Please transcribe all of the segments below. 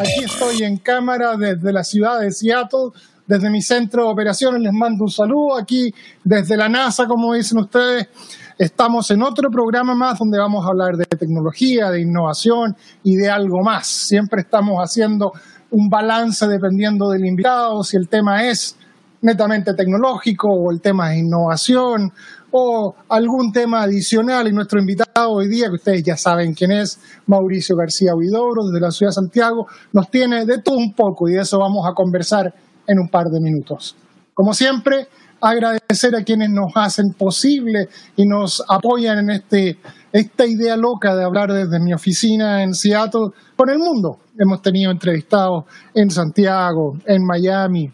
Aquí estoy en cámara desde la ciudad de Seattle, desde mi centro de operaciones. Les mando un saludo aquí desde la NASA, como dicen ustedes. Estamos en otro programa más donde vamos a hablar de tecnología, de innovación y de algo más. Siempre estamos haciendo un balance dependiendo del invitado, si el tema es netamente tecnológico o el tema es innovación o algún tema adicional. Y nuestro invitado hoy día, que ustedes ya saben quién es, Mauricio García Huidobro, desde la ciudad de Santiago, nos tiene de todo un poco y de eso vamos a conversar en un par de minutos. Como siempre, agradecer a quienes nos hacen posible y nos apoyan en este, esta idea loca de hablar desde mi oficina en Seattle con el mundo. Hemos tenido entrevistados en Santiago, en Miami,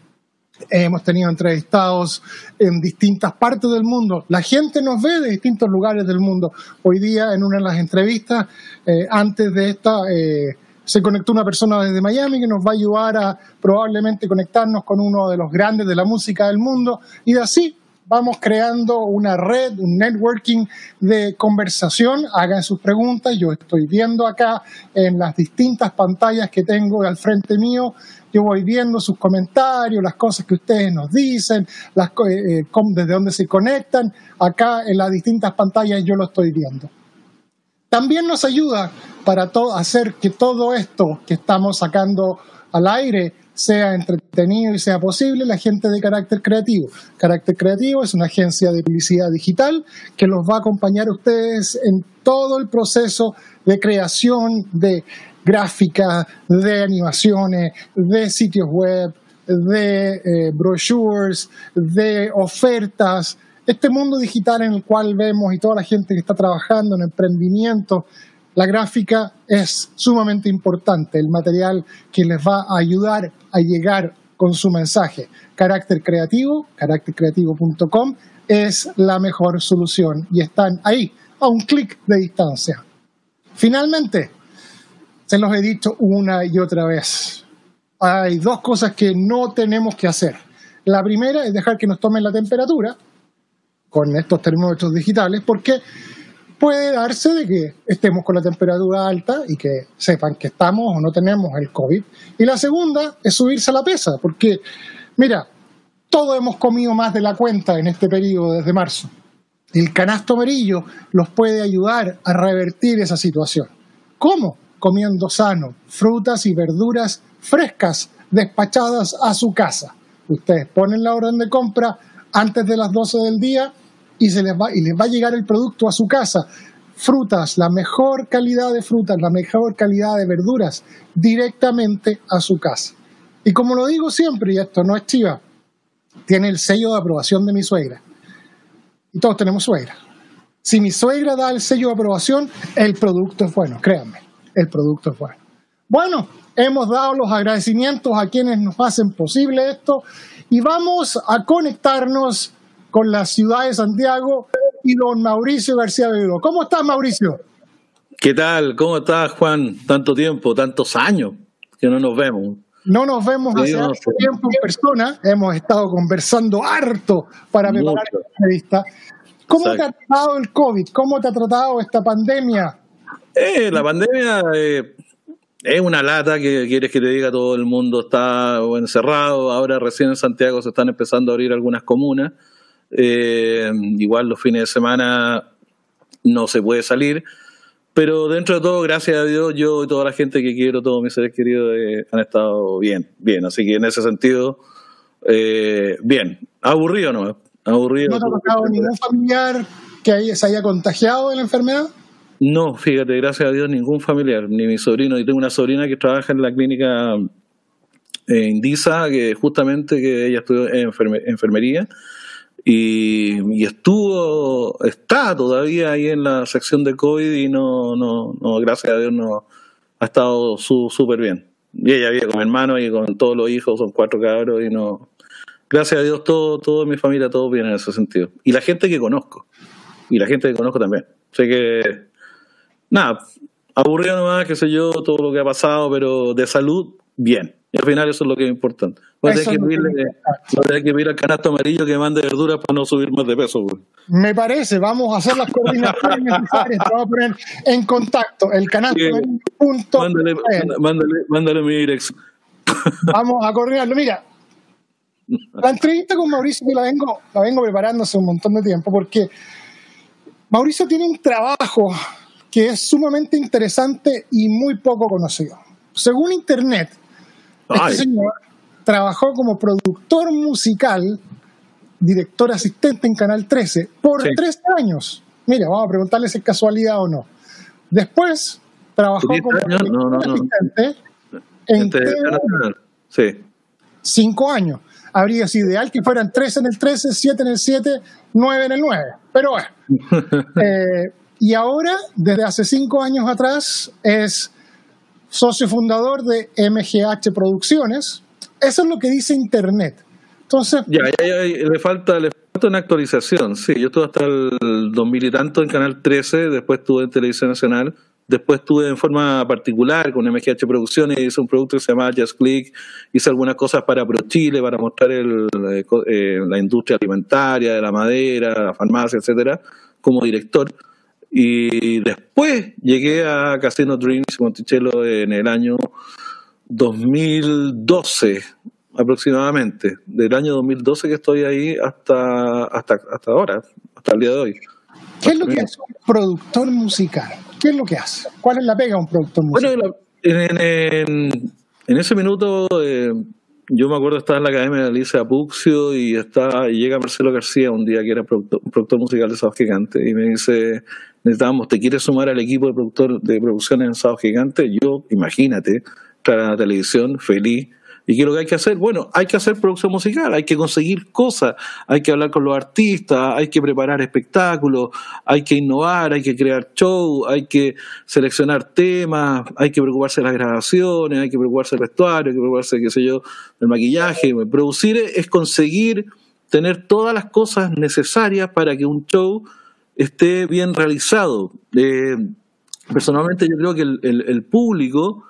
Hemos tenido entrevistados en distintas partes del mundo. La gente nos ve de distintos lugares del mundo. Hoy día, en una de las entrevistas, eh, antes de esta, eh, se conectó una persona desde Miami que nos va a ayudar a probablemente conectarnos con uno de los grandes de la música del mundo. Y así vamos creando una red, un networking de conversación. Hagan sus preguntas. Yo estoy viendo acá en las distintas pantallas que tengo al frente mío. Yo voy viendo sus comentarios, las cosas que ustedes nos dicen, las, eh, desde dónde se conectan. Acá en las distintas pantallas yo lo estoy viendo. También nos ayuda para hacer que todo esto que estamos sacando al aire sea entretenido y sea posible la gente de Carácter Creativo. Carácter Creativo es una agencia de publicidad digital que los va a acompañar a ustedes en todo el proceso de creación de gráficas, de animaciones, de sitios web, de eh, brochures, de ofertas. Este mundo digital en el cual vemos y toda la gente que está trabajando en emprendimiento la gráfica es sumamente importante, el material que les va a ayudar a llegar con su mensaje. Carácter creativo, caráctercreativo.com es la mejor solución y están ahí, a un clic de distancia. Finalmente, se los he dicho una y otra vez, hay dos cosas que no tenemos que hacer. La primera es dejar que nos tomen la temperatura con estos termómetros digitales, porque puede darse de que estemos con la temperatura alta y que sepan que estamos o no tenemos el COVID. Y la segunda es subirse a la pesa, porque, mira, todos hemos comido más de la cuenta en este periodo desde marzo. El canasto amarillo los puede ayudar a revertir esa situación. ¿Cómo? Comiendo sano, frutas y verduras frescas despachadas a su casa. Ustedes ponen la orden de compra antes de las 12 del día y, se les va, y les va a llegar el producto a su casa. Frutas, la mejor calidad de frutas, la mejor calidad de verduras, directamente a su casa. Y como lo digo siempre, y esto no es chiva, tiene el sello de aprobación de mi suegra. Y todos tenemos suegra. Si mi suegra da el sello de aprobación, el producto es bueno, créanme, el producto es bueno. Bueno, hemos dado los agradecimientos a quienes nos hacen posible esto y vamos a conectarnos con la ciudad de Santiago y don Mauricio García Bedo. ¿Cómo estás, Mauricio? ¿Qué tal? ¿Cómo estás, Juan? Tanto tiempo, tantos años que no nos vemos. No nos vemos hace mucho tiempo en persona, hemos estado conversando harto para preparar esta entrevista. ¿Cómo te ha tratado el COVID? ¿Cómo te ha tratado esta pandemia? Eh, la pandemia eh, es una lata que quieres que te diga todo el mundo está encerrado. Ahora recién en Santiago se están empezando a abrir algunas comunas. Eh, igual los fines de semana no se puede salir. Pero dentro de todo, gracias a Dios, yo y toda la gente que quiero, todos mis seres queridos, eh, han estado bien, bien. Así que en ese sentido, eh, bien. Aburrido no, aburrido. ¿No te ha tocado ningún familiar que se haya contagiado de la enfermedad? No, fíjate, gracias a Dios, ningún familiar, ni mi sobrino. Y tengo una sobrina que trabaja en la clínica Indisa, que justamente que ella estudió en enfermería y, estuvo, está todavía ahí en la sección de COVID y no, no, no gracias a Dios, no ha estado súper bien. Y ella vive con mi hermano y con todos los hijos, son cuatro cabros y no... Gracias a Dios, todo, todo mi familia, todo bien en ese sentido. Y la gente que conozco. Y la gente que conozco también. Sé que... Nada, aburrido nomás, qué sé yo, todo lo que ha pasado, pero de salud, bien. Y al final eso es lo que es importante. Voy a tener que, pedirle, al canasto amarillo que mande verduras para no subir más de peso. Me parece, vamos a hacer las coordinaciones necesarias, vamos a poner en contacto el canasto amarillo. Punto mándale, mándale, mándale mi dirección. Vamos a coordinarlo. Mira, la entrevista con Mauricio la vengo, la vengo preparando hace un montón de tiempo porque Mauricio tiene un trabajo que es sumamente interesante y muy poco conocido. Según Internet, este señor trabajó como productor musical, director asistente en Canal 13, por tres años. Mira, vamos a preguntarle si es casualidad o no. Después trabajó como asistente en sí. cinco años. Habría sido ideal que fueran tres en el 13, siete en el 7, nueve en el 9. Pero bueno. Eh, y ahora, desde hace cinco años atrás, es socio fundador de MGH Producciones. Eso es lo que dice Internet. Entonces. Ya, le, falta, le falta una actualización. Sí, yo estuve hasta el 2000 y tanto en Canal 13, después estuve en Televisión Nacional. Después estuve en forma particular con MGH Producciones, hice un producto que se llama Just Click, hice algunas cosas para ProChile, para mostrar el, eh, eh, la industria alimentaria, de la madera, la farmacia, etcétera, como director. Y después llegué a Casino Dreams Monticello en el año 2012 aproximadamente. Del año 2012 que estoy ahí hasta, hasta, hasta ahora, hasta el día de hoy. ¿Qué es lo que hace un productor musical? ¿Qué es lo que hace? ¿Cuál es la pega de un productor musical? Bueno, en, en, ese minuto eh, yo me acuerdo estar en la academia de Alicia Puxio y, está, y llega Marcelo García un día que era productor, productor musical de Sábado Gigante y me dice, necesitábamos, ¿te quieres sumar al equipo de productor de producción en Sábado Gigante? Yo, imagínate, en la televisión, feliz, ¿Y qué es lo que hay que hacer? Bueno, hay que hacer producción musical, hay que conseguir cosas, hay que hablar con los artistas, hay que preparar espectáculos, hay que innovar, hay que crear show, hay que seleccionar temas, hay que preocuparse de las grabaciones, hay que preocuparse del vestuario, hay que preocuparse, qué sé yo, del maquillaje. Producir es conseguir tener todas las cosas necesarias para que un show esté bien realizado. Eh, personalmente yo creo que el público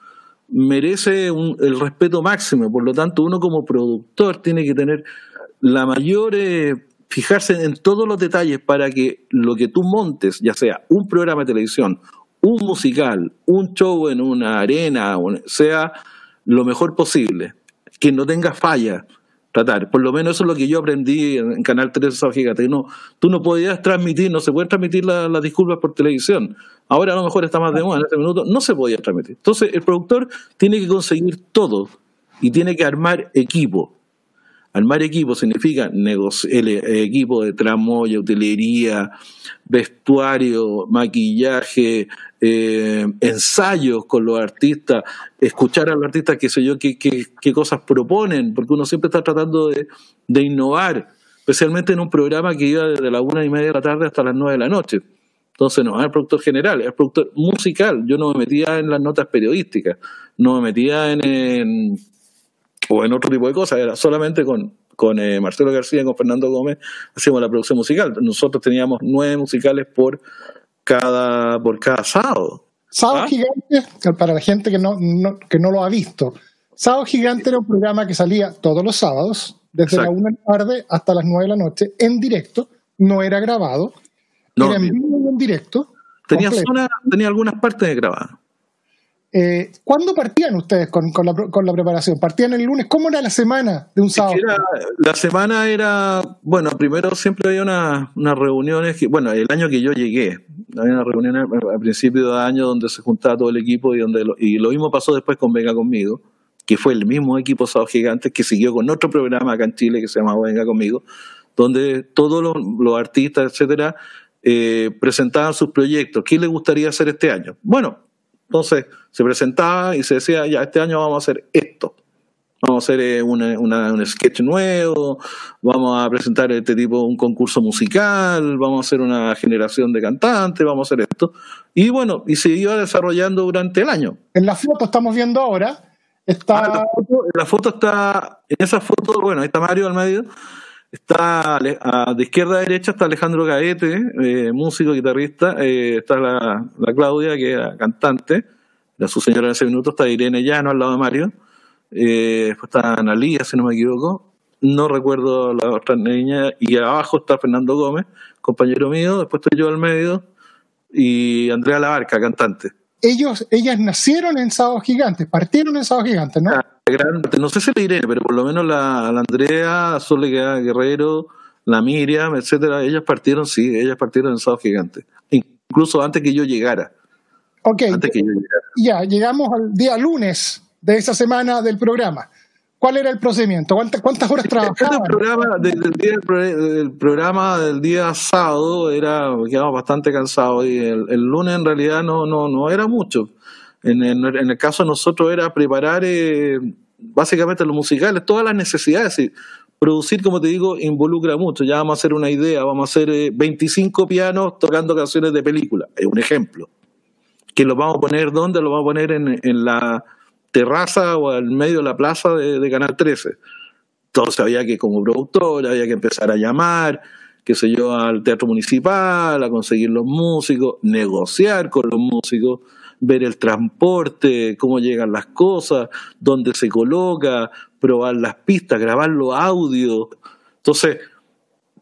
merece el respeto máximo. Por lo tanto, uno como productor tiene que tener la mayor, eh, fijarse en todos los detalles para que lo que tú montes, ya sea un programa de televisión, un musical, un show en una arena, sea lo mejor posible, que no tenga falla tratar. Por lo menos eso es lo que yo aprendí en, Canal 3 Gigante. No, tú no podías transmitir, no se pueden transmitir las disculpas por televisión. Ahora a lo mejor está más de moda en este minuto, no se podía transmitir. Entonces el productor tiene que conseguir todo y tiene que armar equipo. Armar equipo significa el equipo de tramoya, utilería, vestuario, maquillaje, eh, ensayos con los artistas, escuchar a los artistas, qué sé yo, qué, qué, cosas proponen, porque uno siempre está tratando de, de, innovar, especialmente en un programa que iba desde la una y media de la tarde hasta las nueve de la noche. Entonces no era productor general, era productor musical. Yo no me metía en las notas periodísticas, no me metía en, o en otro tipo de cosas, era solamente con, con eh, Marcelo García y con Fernando Gómez hacíamos la producción musical. Nosotros teníamos nueve musicales por cada, por cada sábado. Sábado ¿Ah? Gigante, para la gente que no, que no lo ha visto, Sábado Gigante era un programa que salía todos los sábados, desde la una de la tarde hasta las nueve de la noche, en directo, no era grabado, no, era en vivo en directo. Tenía, tenía algunas partes de grabado. Eh, ¿Cuándo partían ustedes con, con, la, con, la, preparación? ¿Partían el lunes? ¿Cómo era la semana de un sábado? la semana era, bueno, primero siempre había unas reuniones, que, bueno, el año que yo llegué, había una reunión a, principio de año donde se juntaba todo el equipo y, donde lo, y lo mismo pasó después con Venga Conmigo, que fue el mismo equipo Sábado Gigantes que siguió con otro programa acá en Chile que se llamaba Venga Conmigo, donde todos los, los artistas, etcétera, eh, presentaban sus proyectos. ¿Qué les gustaría hacer este año? Bueno, entonces se presentaba y se decía, ya, este año vamos a hacer esto. Vamos a hacer eh, un sketch nuevo, vamos a presentar este tipo, un concurso musical, vamos a hacer una generación de cantantes, vamos a hacer esto. Y bueno, y se iba desarrollando durante el año. En la foto estamos viendo ahora Está... Ah, la, foto, la foto está, en esa foto, bueno, ahí está Mario al medio, está a, de izquierda a derecha está Alejandro Gaete, eh, músico, guitarrista, eh, está la, la, Claudia, que era cantante, era su señora en ese minuto, está Irene Llano al lado de Mario, eh, después está Analía, si no me equivoco, no recuerdo la otra niña, y abajo está Fernando Gómez, compañero mío, después estoy yo al medio, y Andrea Labarca, cantante ellos, ellas nacieron en Sábado Gigantes, partieron en Sábado Gigantes, ¿no? Ah, no sé si le diré, pero por lo menos la, la Andrea, Soledad Guerrero, la Miriam, etcétera, ellas partieron, sí, ellas partieron en Sábado Gigantes, incluso antes que yo llegara. Ok, antes que yo llegara. ya, llegamos al día lunes de esa semana del programa. ¿Cuál era el procedimiento? ¿Cuántas, cuántas horas trabajaban? El programa, del, día, el programa del día sábado era, quedamos bastante cansados y el, lunes en realidad no, no, no era mucho. En, en, el caso de nosotros era preparar eh, básicamente los musicales, todas las necesidades. Y producir, como te digo, involucra mucho. Ya vamos a hacer una idea, vamos a hacer 25 eh, pianos tocando canciones de película, es un ejemplo. Que lo vamos a poner, ¿dónde? Lo vamos a poner en, en la terraza o al medio de la plaza de, Canal 13. Entonces había que, como productor, había que empezar a llamar, qué sé yo, al teatro municipal, a conseguir los músicos, negociar con los músicos, ver el transporte, cómo llegan las cosas, dónde se coloca, probar las pistas, grabar los audios. Entonces,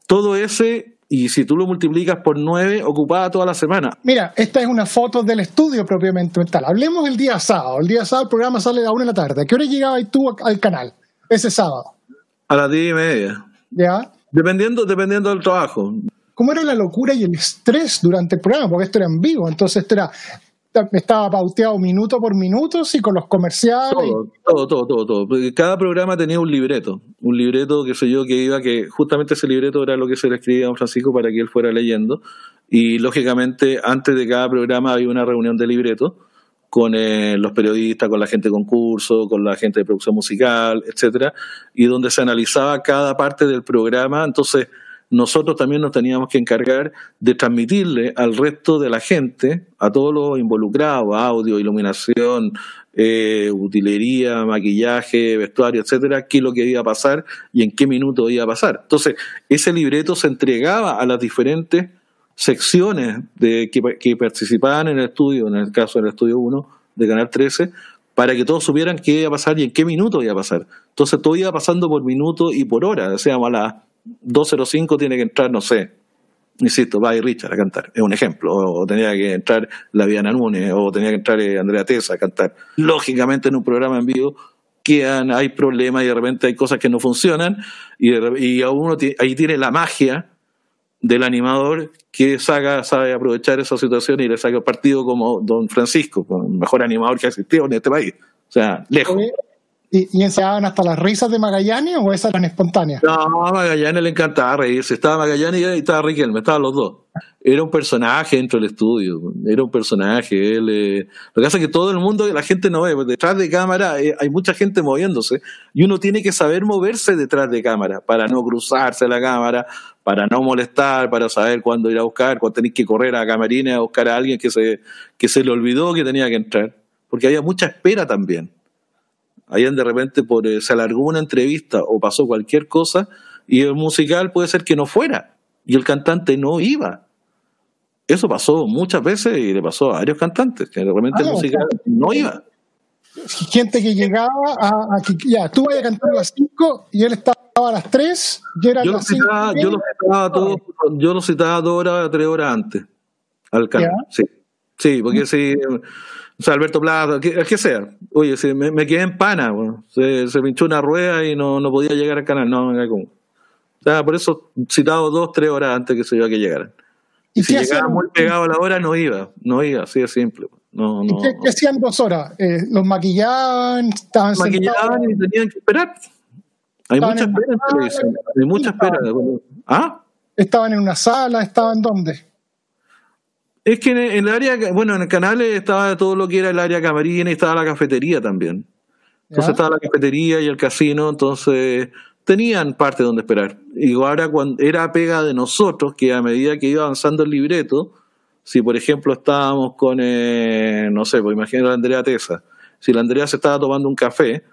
todo ese y si tú lo multiplicas por nueve, ocupaba toda la semana. Mira, esta es una foto del estudio propiamente tal. Hablemos el día sábado. El día sábado el programa sale a la una de la tarde. ¿A qué hora llegabas tú al canal ese sábado? A las diez y media. ¿Ya? Dependiendo, dependiendo del trabajo. ¿Cómo era la locura y el estrés durante el programa? Porque esto era en vivo, entonces esto era estaba pauteado minuto por minuto, sí, con los comerciales. Todo, todo, todo, todo, Cada programa tenía un libreto, un libreto, que sé yo, que iba, que justamente ese libreto era lo que se le escribía a don Francisco para que él fuera leyendo. Y lógicamente, antes de cada programa había una reunión de libreto con eh, los periodistas, con la gente de concurso, con la gente de producción musical, etcétera, y donde se analizaba cada parte del programa. Entonces, nosotros también nos teníamos que encargar de transmitirle al resto de la gente, a todos los involucrados, audio, iluminación, eh, utilería, maquillaje, vestuario, etcétera, qué es lo que iba a pasar y en qué minuto iba a pasar. Entonces, ese libreto se entregaba a las diferentes secciones de, que, participaban en el estudio, en el caso del estudio 1 de Canal 13, para que todos supieran qué iba a pasar y en qué minuto iba a pasar. Entonces todo iba pasando por minuto y por hora, o sea, a las 205 tiene que entrar, no sé, insisto, va y Richard a cantar, es un ejemplo, o, tenía que entrar la Viana Núñez, o tenía que entrar eh, Andrea Tesa a cantar. Lógicamente en un programa en vivo quedan, hay problemas y de repente hay cosas que no funcionan, y, y a uno ahí tiene la magia del animador que saca, sabe aprovechar esa situación y le saca partido como Don Francisco, el mejor animador que ha existido en este país. O sea, lejos. ¿Y, y enseñaban hasta las risas de Magallanes o esas eran espontáneas? No, a Magallanes le encantaba reírse. Estaba Magallanes y estaba Riquelme, estaban los dos. Era un personaje dentro del estudio, era un personaje. Él, eh, Lo que pasa es que todo el mundo, la gente no ve, pues detrás de cámara eh, hay mucha gente moviéndose y uno tiene que saber moverse detrás de cámara para no cruzarse la cámara, para no molestar, para saber cuándo ir a buscar, cuándo tenéis que correr a camarines a buscar a alguien que se, que se le olvidó que tenía que entrar. Porque había mucha espera también. Habían de repente por, eh, se alargó una entrevista o pasó cualquier cosa y el musical puede ser que no fuera y el cantante no iba. Eso pasó muchas veces y le pasó a varios cantantes, que de repente el ah, musical no iba. Gente que llegaba a, que ya, tú vayas a cantar a las 5 y él estaba a las 3 y era yo lo citaba, yo lo citaba todo, yo lo citaba dos horas, tres horas antes al canal. Sí, sí, porque si o sea, Alberto Plaza, el que sea. Oye, me, quedé en pana, se, se pinchó una rueda y no, no podía llegar al canal, no, me como. O sea, por eso citado dos, tres horas antes que se iba a que llegaran. Y, si llegaba muy pegado a la hora, no iba, no iba, así de simple. No, ¿Y qué, hacían dos horas? Eh, ¿Los maquillaban? Estaban maquillaban y tenían que esperar. Hay mucha espera en televisión, hay mucha espera. ¿Ah? ¿Estaban en una sala? ¿Estaban dónde? Es que en el área, bueno, en el canal estaba todo lo que era el área camarina y estaba la cafetería también. Entonces estaba la cafetería y el casino, entonces tenían parte donde esperar. Y ahora cuando era pega de nosotros que a medida que iba avanzando el libreto, si por ejemplo estábamos con, eh, no sé, pues imagínate a Andrea Tesa, Si la Andrea se estaba tomando un café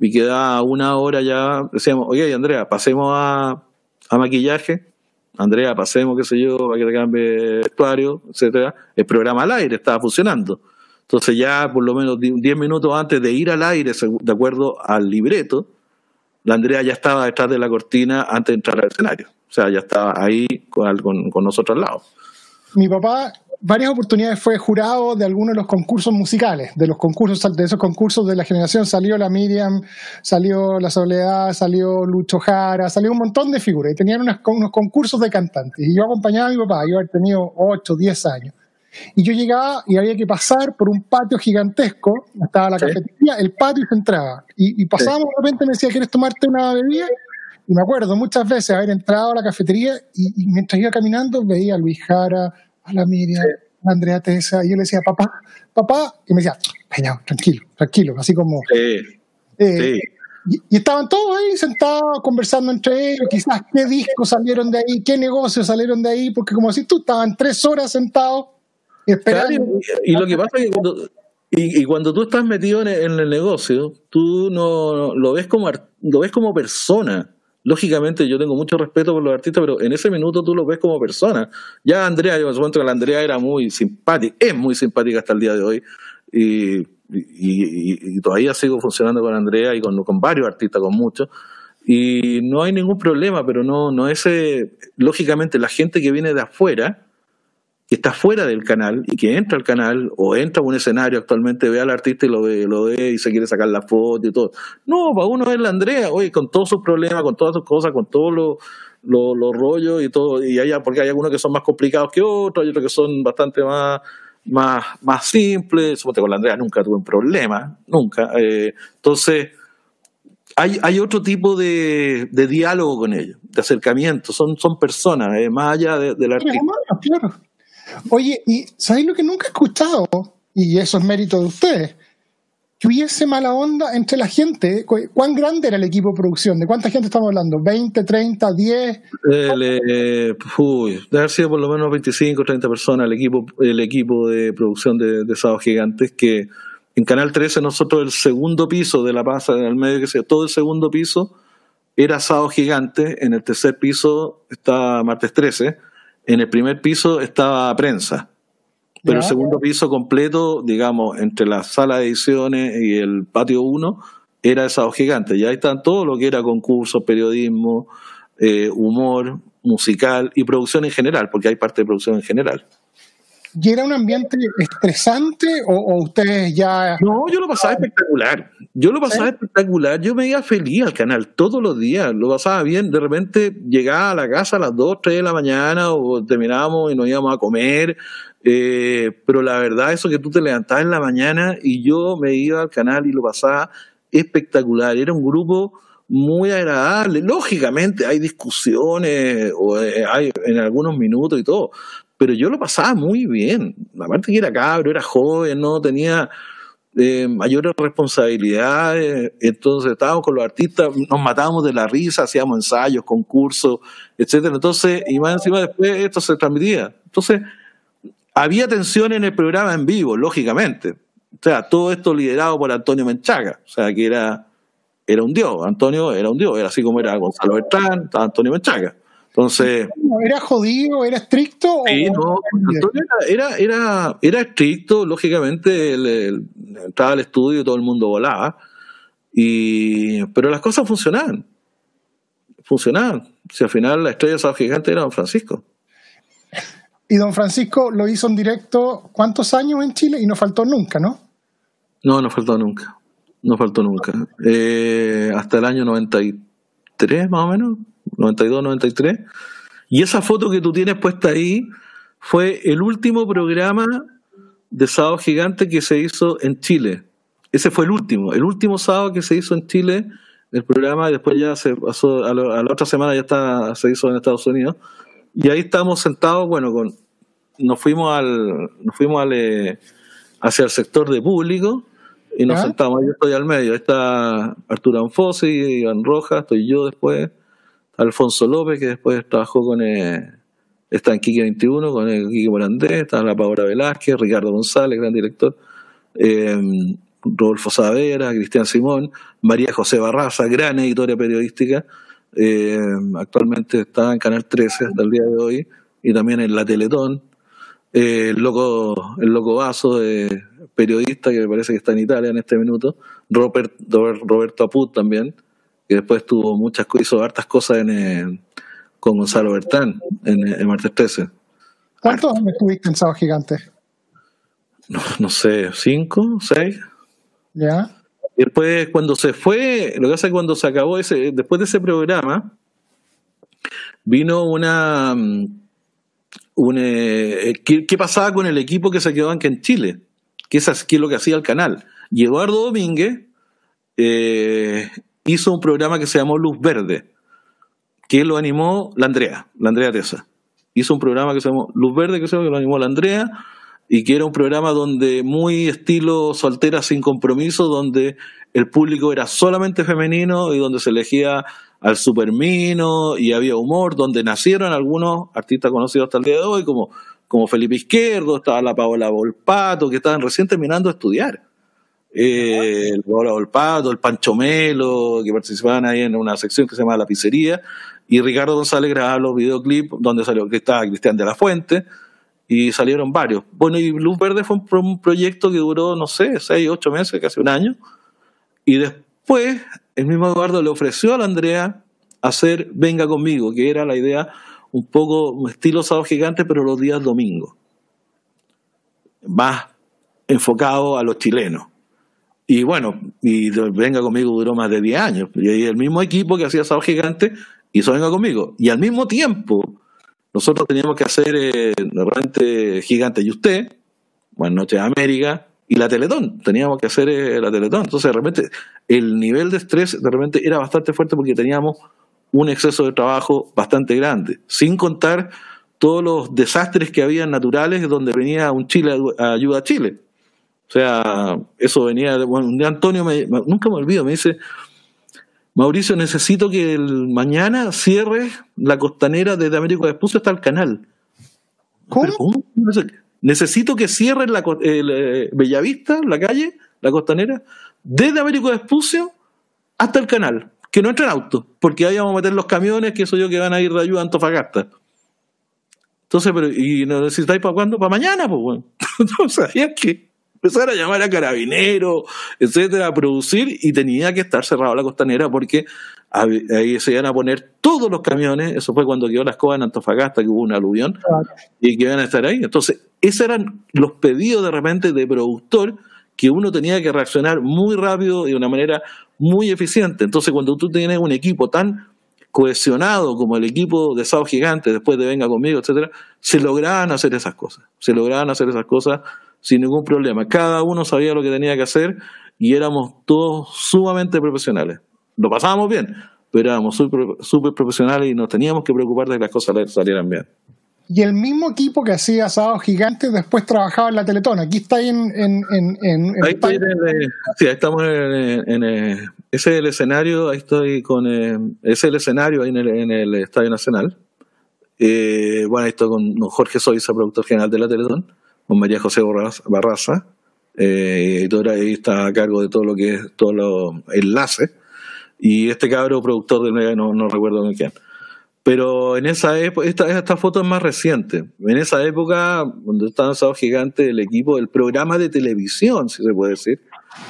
y quedaba una hora ya, decíamos, oye, Andrea, pasemos a, a maquillaje, Andrea, pasemos, qué sé yo, para que te cambie vestuario, etcétera. El programa al aire estaba funcionando. Entonces ya por lo menos 10 minutos antes de ir al aire, de acuerdo al libreto, la Andrea ya estaba detrás de la cortina antes de entrar al escenario. O sea, ya estaba ahí con nosotros al lado. Mi papá varias oportunidades fue jurado de algunos de los concursos musicales, de los concursos, de esos concursos de la generación salió la Miriam, salió la Soledad, salió Lucho Jara, salió un montón de figuras y tenían unos, unos concursos de cantantes. Y yo acompañaba a mi papá, yo había tenido 8, 10 años. Y yo llegaba y había que pasar por un patio gigantesco, estaba la cafetería, el patio y se entraba. Y, pasábamos de repente me decía, ¿quieres tomarte una bebida? Y me acuerdo muchas veces haber entrado a la cafetería y, y mientras iba caminando veía a Luis Jara, a la Miriam, a Andrea Tesa, y yo le decía, papá, papá, y me decía, tranquilo, tranquilo, así como... Sí, eh, Y, estaban todos ahí sentados conversando entre ellos, quizás qué discos salieron de ahí, qué negocios salieron de ahí, porque como si tú estaban tres horas sentados esperando. y, lo que pasa es que cuando, y, cuando tú estás metido en el, negocio, tú no lo ves como lo ves como persona lógicamente yo tengo mucho respeto por los artistas, pero en ese minuto tú los ves como persona. Ya Andrea, yo me encuentro que la Andrea era muy simpática, es muy simpática hasta el día de hoy, y, todavía sigo funcionando con Andrea y con, con varios artistas, con muchos, y no hay ningún problema, pero no, no es, lógicamente la gente que viene de afuera, que está fuera del canal y que entra al canal o entra a un escenario actualmente, ve al artista y lo ve, lo ve y se quiere sacar la foto y todo. No, para uno es la Andrea, oye, con todos sus problemas, con todas sus cosas, con todos los lo, rollos y todo, y hay, porque hay algunos que son más complicados que otros, hay otros que son bastante más, más, más simples. Supongo con la Andrea nunca tuve un problema, nunca. Eh, entonces, hay, hay otro tipo de, de, diálogo con ellos, de acercamiento, son, son personas, eh, más allá de, del artista. Claro. Oye, ¿y sabéis lo que nunca he escuchado? Y eso es mérito de ustedes. Que hubiese mala onda entre la gente. ¿Cuán grande era el equipo de producción? ¿De cuánta gente estamos hablando? ¿20, 30, 10? uy, debe haber sido por lo menos 25, 30 personas el equipo, el equipo de producción de, de Gigantes que en Canal 13 nosotros el segundo piso de la pasa del medio que sea, todo el segundo piso era Sábado Gigante, en el tercer piso está Martes 13 en el primer piso estaba prensa, pero el segundo piso completo, digamos, entre la sala de ediciones y el patio 1, era el gigante. Y ahí están todo lo que era concurso, periodismo, eh, humor, musical y producción en general, porque hay parte de producción en general. ¿Y era un ambiente estresante o, ustedes ya.? No, yo lo pasaba espectacular. Yo lo pasaba espectacular. Yo me iba feliz al canal todos los días. Lo pasaba bien. De repente llegaba a la casa a las 2, 3 de la mañana o terminábamos y nos íbamos a comer. Eh, pero la verdad, eso que tú te levantabas en la mañana y yo me iba al canal y lo pasaba espectacular. Era un grupo muy agradable. Lógicamente hay discusiones o eh, hay en algunos minutos y todo, pero yo lo pasaba muy bien. Aparte que era cabro, era joven, no tenía eh, mayores responsabilidades, entonces estábamos con los artistas, nos matábamos de la risa, hacíamos ensayos, concursos, etcétera. Entonces, y más encima después esto se transmitía. Entonces, había tensión en el programa en vivo, lógicamente. O sea, todo esto liderado por Antonio Menchaga, o sea, que era, era un dios. Antonio era un dios, era así como era Gonzalo Bertrán, Antonio Menchaga. Entonces. ¿Era jodido? ¿Era estricto? Sí, no. Era, era, era, estricto, lógicamente. El, entraba al estudio y todo el mundo volaba. Y, pero las cosas funcionaban. Funcionaban. Si al final la estrella de gigante era Don Francisco. Y Don Francisco lo hizo en directo ¿cuántos años en Chile? Y no faltó nunca, ¿no? No, no faltó nunca. No faltó nunca. Eh, hasta el año 93, más o menos. 92, 93. Y esa foto que tú tienes puesta ahí fue el último programa de Sábado Gigante que se hizo en Chile. Ese fue el último, el último sábado que se hizo en Chile, el programa, y después ya se pasó, a, la otra semana ya está, se hizo en Estados Unidos. Y ahí estamos sentados, bueno, con, nos fuimos al, nos fuimos al, eh, hacia el sector de público y nos sentamos, yo estoy al medio, ahí está Arturo Anfosi, Iván Rojas, estoy yo después, Alfonso López, que después trabajó con eh, está en Quique 21, con el Quique Morandé, está la Paola Velázquez, Ricardo González, gran director, eh, Rodolfo Saavedra, Cristian Simón, María José Barraza, gran editora periodística, eh, actualmente está en Canal 13 hasta el día de hoy, y también en la Teletón, eh, el loco el loco Vaso, periodista que me parece que está en Italia en este minuto, Robert, Roberto Aput también, que después tuvo muchas hizo hartas cosas en, con Gonzalo Bertán en, en Martes 13. ¿Cuántos años estuviste en Sábado Gigante? No, no sé, cinco, seis. Ya. Después, cuando se fue, lo que pasa es que cuando se acabó ese, después de ese programa, vino una. Mm, eh, ¿qué, pasaba con el equipo que se quedó aquí en Chile? Que es, que es lo que hacía el canal. Y Eduardo Domínguez eh, hizo un programa que se llamó Luz Verde, que lo animó la Andrea, la Andrea Tesa. Hizo un programa que se llamó Luz Verde, que, se que lo animó la Andrea, y que era un programa donde muy estilo soltera sin compromiso, donde el público era solamente femenino y donde se elegía al supermino y había humor, donde nacieron algunos artistas conocidos hasta el día de hoy, como, como Felipe Izquierdo, estaba la Paola Volpato, que estaban recién terminando de estudiar. Eh, el Paola Volpato, el Pancho Melo, que participaban ahí en una sección que se llama La Pizzería, y Ricardo González grababa los videoclips donde salió que estaba Cristian de la Fuente, y salieron varios. Bueno, y Luz Verde fue un, proyecto que duró, no sé, seis, ocho meses, casi un año. Y después, el mismo Eduardo le ofreció a la Andrea hacer Venga conmigo, que era la idea un poco un estilo sábado gigante, pero los días domingos. Más enfocado a los chilenos. Y bueno, y Venga conmigo duró más de 10 años. Y el mismo equipo que hacía sábado gigante hizo Venga conmigo. Y al mismo tiempo, nosotros teníamos que hacer eh, realmente gigante y usted, Buenas noches América y la Teletón, teníamos que hacer eh, la Teletón. Entonces de repente el nivel de estrés de repente era bastante fuerte porque teníamos un exceso de trabajo bastante grande, sin contar todos los desastres que había naturales donde venía un Chile a ayuda a Chile. O sea, eso venía, bueno, un día Antonio, me, nunca me olvido, me dice, Mauricio, necesito que el mañana cierre la costanera desde Américo Vespucio hasta el canal. ¿Cómo? Necesito que cierren la eh, Bellavista, la calle, la costanera, desde Américo Vespucio hasta el canal. Que no entren autos, porque ahí vamos a meter los camiones, que eso yo, que van a ir de ayuda a Antofagasta. Entonces, pero, ¿y no necesitáis para cuándo? Para mañana, pues, bueno. Entonces, ¿sabías que empezar a llamar a carabineros, etcétera, a producir y tenía que estar cerrado la costanera porque ahí se iban a poner todos los camiones, eso fue cuando quedó la escoba en Antofagasta, que hubo un aluvión, y que iban a estar ahí. Entonces, esos eran los pedidos de repente de productor que uno tenía que reaccionar muy rápido y de una manera muy eficiente. Entonces, cuando tú tienes un equipo tan cohesionado como el equipo de Sao Gigante, después de Venga conmigo, etcétera, se lograban hacer esas cosas. Se lograban hacer esas cosas sin ningún problema. Cada uno sabía lo que tenía que hacer y éramos todos sumamente profesionales. Lo pasábamos bien, pero éramos súper profesionales y nos teníamos que preocupar de que las cosas salieran bien. Y el mismo equipo que hacía Sábado Gigante después trabajaba en la Teletón. Aquí está ahí en. en, en, ahí, sí, ahí estamos en, ese es el escenario. Ahí estoy con. ese es el escenario ahí en el, Estadio Nacional. Eh, bueno, ahí estoy con Jorge Soiza, productor general de la Teletón con María José Barraza, eh, editora ahí está a cargo de todo lo que es todos los enlaces, y este cabro productor medio, no, no recuerdo quién. Pero en esa época, esta, foto es más reciente. En esa época, cuando estaba en Gigante, el equipo del programa de televisión, si se puede decir,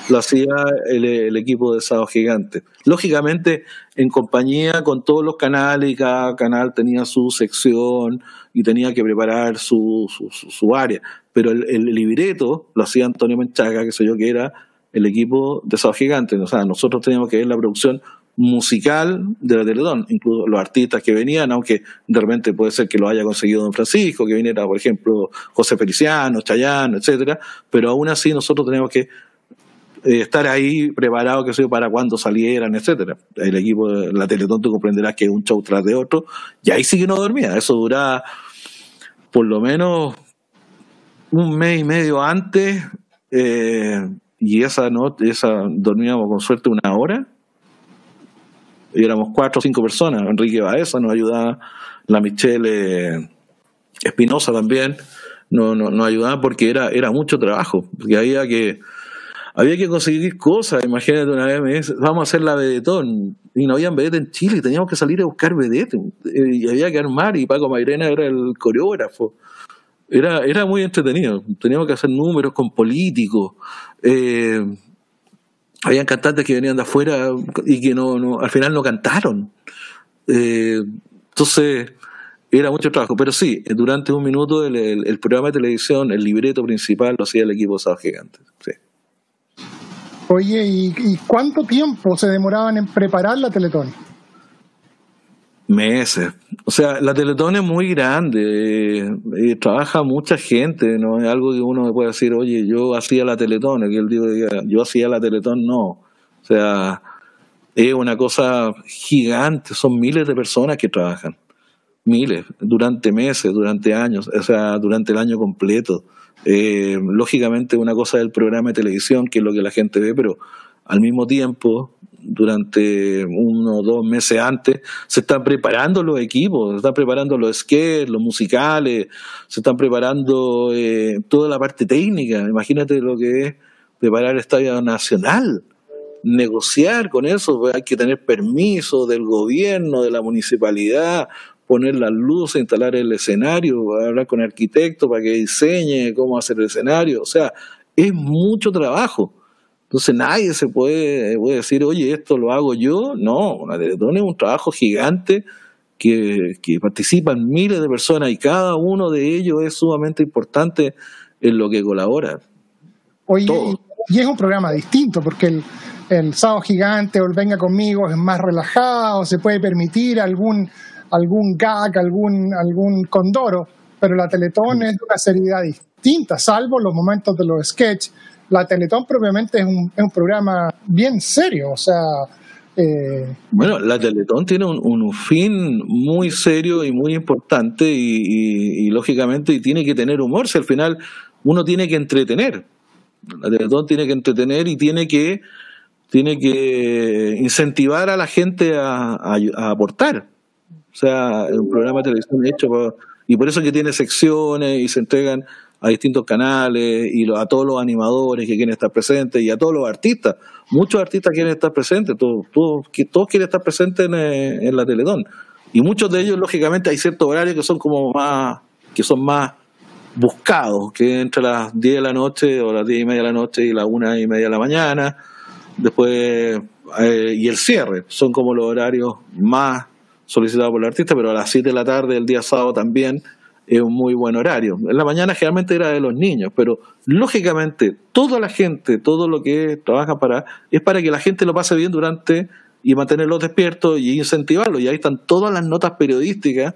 lo hacía el, equipo de Sábado Gigante. Lógicamente, en compañía con todos los canales, y cada canal tenía su sección y tenía que preparar su, su, área. Pero el, libreto lo hacía Antonio Menchaca, que soy yo, que era el equipo de Sábado Gigante. O sea, nosotros teníamos que ver la producción musical de la Teletón, incluso los artistas que venían, aunque de repente puede ser que lo haya conseguido Don Francisco, que viniera, por ejemplo, José Feliciano, Chayano, etcétera, pero aún así nosotros teníamos que eh, estar ahí preparado, que sé para cuando salieran, etcétera. El equipo de la Teletón tú comprenderás que es un show tras de otro, y ahí sí que no dormía, eso duraba por lo menos un mes y medio antes, eh, y esa noche, esa dormíamos con suerte una hora, y éramos cuatro o cinco personas, Enrique Baeza nos ayudaba, la Michelle Espinosa también, nos no, no ayudaba porque era, era mucho trabajo, porque había que había que conseguir cosas. Imagínate una vez me dice, vamos a hacer la vedetón. Y no habían vedette en Chile, teníamos que salir a buscar vedette. Eh, y había que armar, y Paco Mairena era el coreógrafo. Era, era muy entretenido. Teníamos que hacer números con políticos. Eh, habían cantantes que venían de afuera y que no, no al final no cantaron. Eh, entonces, era mucho trabajo. Pero sí, durante un minuto el, el, programa de televisión, el libreto principal lo hacía el equipo Sábado Gigantes. Sí. Oye, ¿y, cuánto tiempo se demoraban en preparar la Teletón? Meses. O sea, la Teletón es muy grande, eh, trabaja mucha gente, no es algo que uno puede decir, oye, yo hacía la Teletón, que él diga, yo hacía la Teletón, no. O sea, es una cosa gigante, son miles de personas que trabajan, miles, durante meses, durante años, o sea, durante el año completo. Eh, lógicamente una cosa del programa de televisión, que es lo que la gente ve, pero al mismo tiempo, durante uno o dos meses antes, se están preparando los equipos, se están preparando los sketches, los musicales, se están preparando eh, toda la parte técnica. Imagínate lo que es preparar el Estadio Nacional negociar con eso, hay que tener permiso del gobierno, de la municipalidad, poner las luces, instalar el escenario, hablar con el arquitecto para que diseñe cómo hacer el escenario. O sea, es mucho trabajo. Entonces nadie se puede, puede decir, oye, esto lo hago yo. No, la Teletón es un trabajo gigante que, que participan miles de personas y cada uno de ellos es sumamente importante en lo que colabora. Oye, y es un programa distinto porque el, el sábado gigante o el venga conmigo es más relajado, se puede permitir algún algún gag, algún, algún condoro, pero la Teletón es una seriedad distinta, salvo los momentos de los sketches. La Teletón propiamente es un, es un programa bien serio, o sea... Eh, bueno, la Teletón tiene un, fin muy serio y muy importante y, lógicamente y tiene que tener humor, si al final uno tiene que entretener. La Teletón tiene que entretener y tiene que, tiene que incentivar a la gente a, a aportar. O sea, un programa de televisión hecho y por eso que tiene secciones y se entregan a distintos canales y a todos los animadores que quieren estar presentes y a todos los artistas. Muchos artistas quieren estar presentes, todos, todos, todos quieren estar presentes en, en, la Teletón. Y muchos de ellos, lógicamente, hay ciertos horarios que son como más, que son más buscados, que entre las 10 de la noche o las 10 y media de la noche y las 1 y media de la mañana, después, eh, y el cierre, son como los horarios más solicitado por el artista, pero a las 7 de la tarde el día sábado también es un muy buen horario. En la mañana generalmente era de los niños, pero lógicamente toda la gente, todo lo que trabaja para, es para que la gente lo pase bien durante y mantenerlos despiertos y incentivarlos. Y ahí están todas las notas periodísticas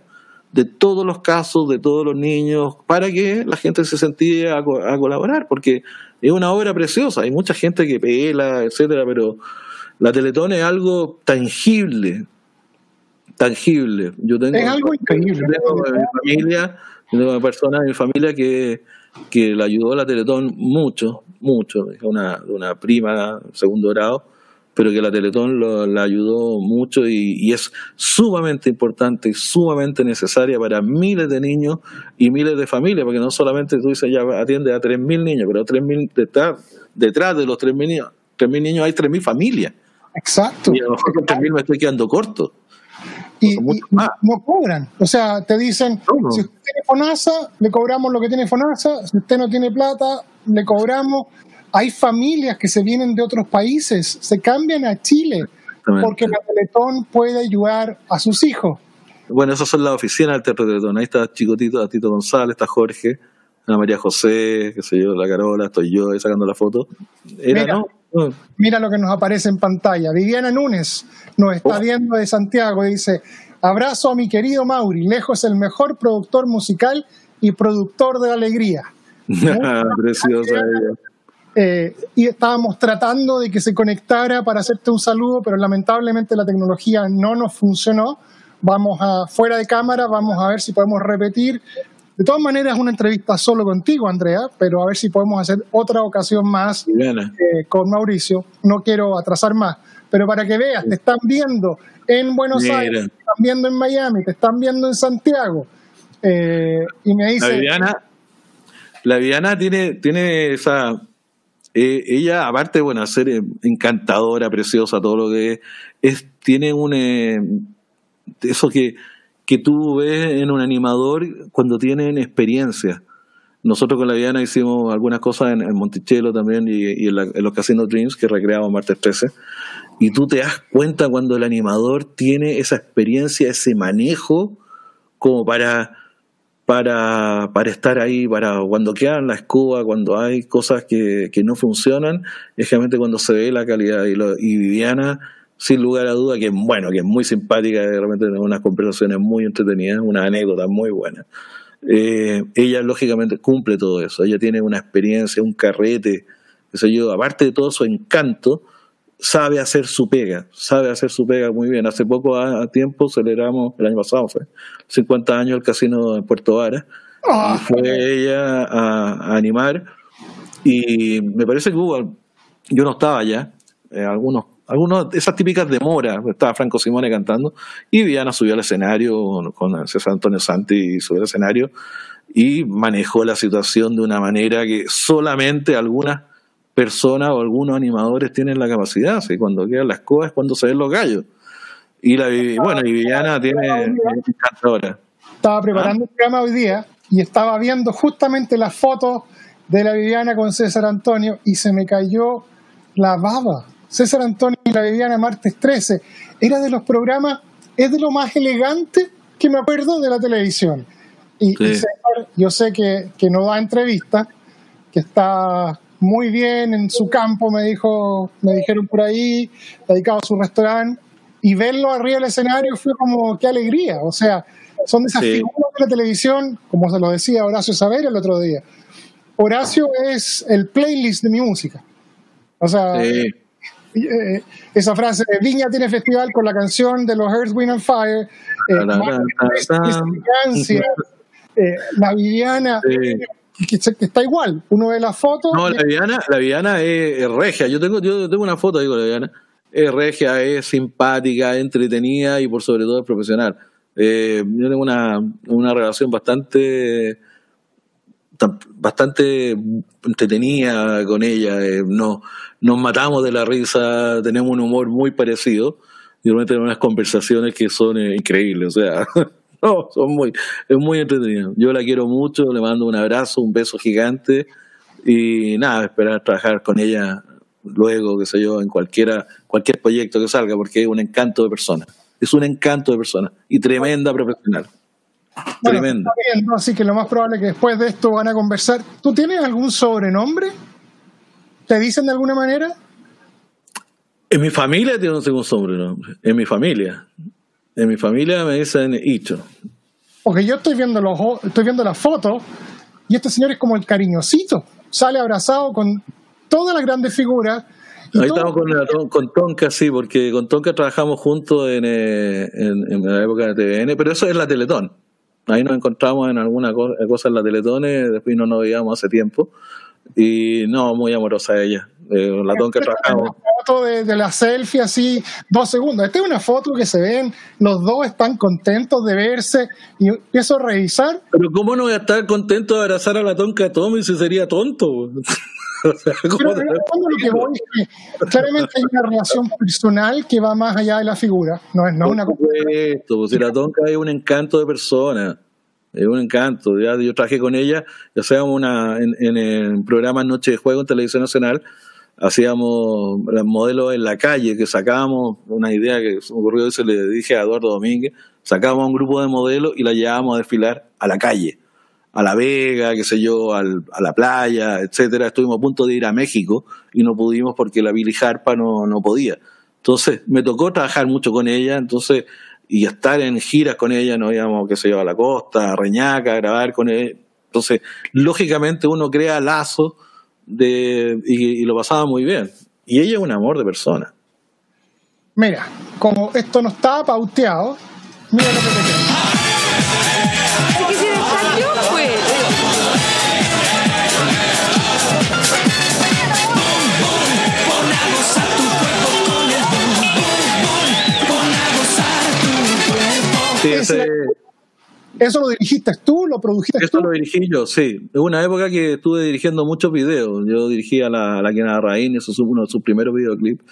de todos los casos, de todos los niños, para que la gente se sentía a, a colaborar, porque es una obra preciosa, hay mucha gente que pela, etcétera, pero la Teletón es algo tangible, tangible. Yo tengo, es algo increíble. Tengo mi familia, tengo personas en mi familia que, que la ayudó a la Teletón mucho, mucho. Es una, una prima segundo grado, pero que la Teletón lo, la ayudó mucho y, es sumamente importante y sumamente necesaria para miles de niños y miles de familias, porque no solamente tú dices ya atiende a 3.000 niños, pero 3.000 detrás, detrás de los 3.000 niños, 3.000 niños hay 3.000 familias. Exacto. Y a lo mejor con 3.000 me estoy quedando corto y, no cobran. O sea, te dicen, si usted tiene FONASA, le cobramos lo que tiene FONASA, si usted no tiene plata, le cobramos. Hay familias que se vienen de otros países, se cambian a Chile, porque la Teletón puede ayudar a sus hijos. Bueno, esas son las oficinas del Teatro Teletón. Ahí está Chicotito, Tito González, está Jorge, Ana María José, qué sé yo, la Carola, estoy yo ahí sacando la foto. Era, ¿no? Mira lo que nos aparece en pantalla. Viviana Núñez nos está oh. viendo de Santiago y dice, abrazo a mi querido Mauri, lejos el mejor productor musical y productor de alegría. Preciosa ella. Eh, y estábamos tratando de que se conectara para hacerte un saludo, pero lamentablemente la tecnología no nos funcionó. Vamos a, fuera de cámara, vamos a ver si podemos repetir de todas maneras, es una entrevista solo contigo, Andrea, pero a ver si podemos hacer otra ocasión más eh, con Mauricio. No quiero atrasar más, pero para que veas, te están viendo en Buenos Aires, te están viendo en Miami, te están viendo en Santiago. Eh, y me dice... La Viviana, la tiene, tiene esa, eh, ella, aparte, bueno, ser encantadora, preciosa, todo lo que es, tiene un... Eso que, que tú ves en un animador cuando tienen experiencia. Nosotros con la Viana hicimos algunas cosas en, Monticello también y, en, los Casino Dreams que recreamos martes 13. Y tú te das cuenta cuando el animador tiene esa experiencia, ese manejo, como para para, para estar ahí, para cuando quedan la escoba, cuando hay cosas que, que no funcionan, es realmente cuando se ve la calidad. Y, y Viviana, sin lugar a duda, que es bueno, que es muy simpática, de repente tiene unas conversaciones muy entretenidas, una anécdota muy buena. Eh, ella lógicamente cumple todo eso, ella tiene una experiencia, un carrete, sé yo, aparte de todo su encanto, sabe hacer su pega, sabe hacer su pega muy bien. Hace poco a, tiempo celebramos, el año pasado fue, 50 años el casino en Puerto Vara, y ah. fue ella a, animar, y me parece que hubo, yo no estaba allá, eh, algunos, algunos, esas típicas demoras, estaba Franco Simone cantando, y Viana subió al escenario con César Antonio Santi, subió al escenario, y manejó la situación de una manera que solamente algunas personas o algunos animadores tienen la capacidad, así cuando quedan las cosas es cuando se ven los gallos. Y la bueno, y Viviana tiene. Estaba preparando el programa hoy día y estaba viendo justamente las fotos de la Viviana con César Antonio y se me cayó la baba. César Antonio y la Viviana martes 13 era de los programas, es de lo más elegante que me acuerdo de la televisión. Y, yo sé que, que no da entrevistas, que está muy bien en su campo, me dijo, me dijeron por ahí, dedicado a su restaurante, y verlo arriba del escenario fue como qué alegría. O sea, son de esas figuras de la televisión, como se lo decía Horacio Saber el otro día. Horacio es el playlist de mi música. O sea, eh, esa frase de Viña tiene festival con la canción de los Earth, Wind and Fire, eh, la Viviana, que, está igual. Uno ve la foto. No, la Viana, la Viana es, regia. Yo tengo, yo tengo una foto ahí con la Viana. Es regia, es simpática, entretenida y por sobre todo es profesional. Eh, yo tengo una, una relación bastante bastante entretenida con ella. Eh, no, nos matamos de la risa, tenemos un humor muy parecido y realmente tenemos unas conversaciones que son eh, increíbles. O sea, No, son muy, es muy entretenido. Yo la quiero mucho, le mando un abrazo, un beso gigante y nada, esperar trabajar con ella luego, qué sé yo, en cualquiera, cualquier proyecto que salga, porque es un encanto de persona. Es un encanto de persona y tremenda profesional. Tremenda. así que lo más probable es que después de esto van a conversar. ¿Tú tienes algún sobrenombre? ¿Te dicen de alguna manera? En mi familia tengo un sobrenombre. En mi familia. En mi familia me dicen Icho. Porque yo estoy viendo los estoy viendo las fotos y este señor es como el cariñosito. Sale abrazado con todas las grandes figuras. Ahí estamos con, con, Tonka, sí, porque con Tonka trabajamos juntos en, eh, en, la época de TVN, pero eso es la Teletón. Ahí nos encontramos en alguna cosa en la Teletón, después no nos veíamos hace tiempo. Y no, muy amorosa ella. Eh, la Tonka trabajamos foto de, la selfie así, dos segundos. Esta es una foto que se ven, los dos están contentos de verse y empiezo a revisar. Pero ¿cómo no voy a estar contento de abrazar a la tonca Tommy si sería tonto? claramente hay una relación personal que va más allá de la figura. No es no una pues si la tonca es un encanto de persona. Es un encanto. Ya, yo trabajé con ella, ya sea una, en, en el programa Noche de Juego en Televisión Nacional, hacíamos modelos en la calle, que sacábamos una idea que se me ocurrió y se le dije a Eduardo Domínguez, sacábamos un grupo de modelos y la llevábamos a desfilar a la calle, a La Vega, qué sé yo, a la playa, etcétera. Estuvimos a punto de ir a México y no pudimos porque la Billy Harpa no, no podía. Entonces, me tocó trabajar mucho con ella, entonces, y estar en giras con ella, no íbamos, qué sé yo, a la costa, a Reñaca, a grabar con ella. Entonces, lógicamente uno crea lazos de, y, lo pasaba muy bien. Y ella es un amor de persona. Mira, como esto no estaba pauteado, mira lo que te Sí, ese, ¿Eso lo dirigiste tú? ¿Lo produjiste tú? Eso lo dirigí yo, sí. Es una época que estuve dirigiendo muchos videos. Yo dirigí a la, la Quina Raín, eso es uno de sus primeros videoclips.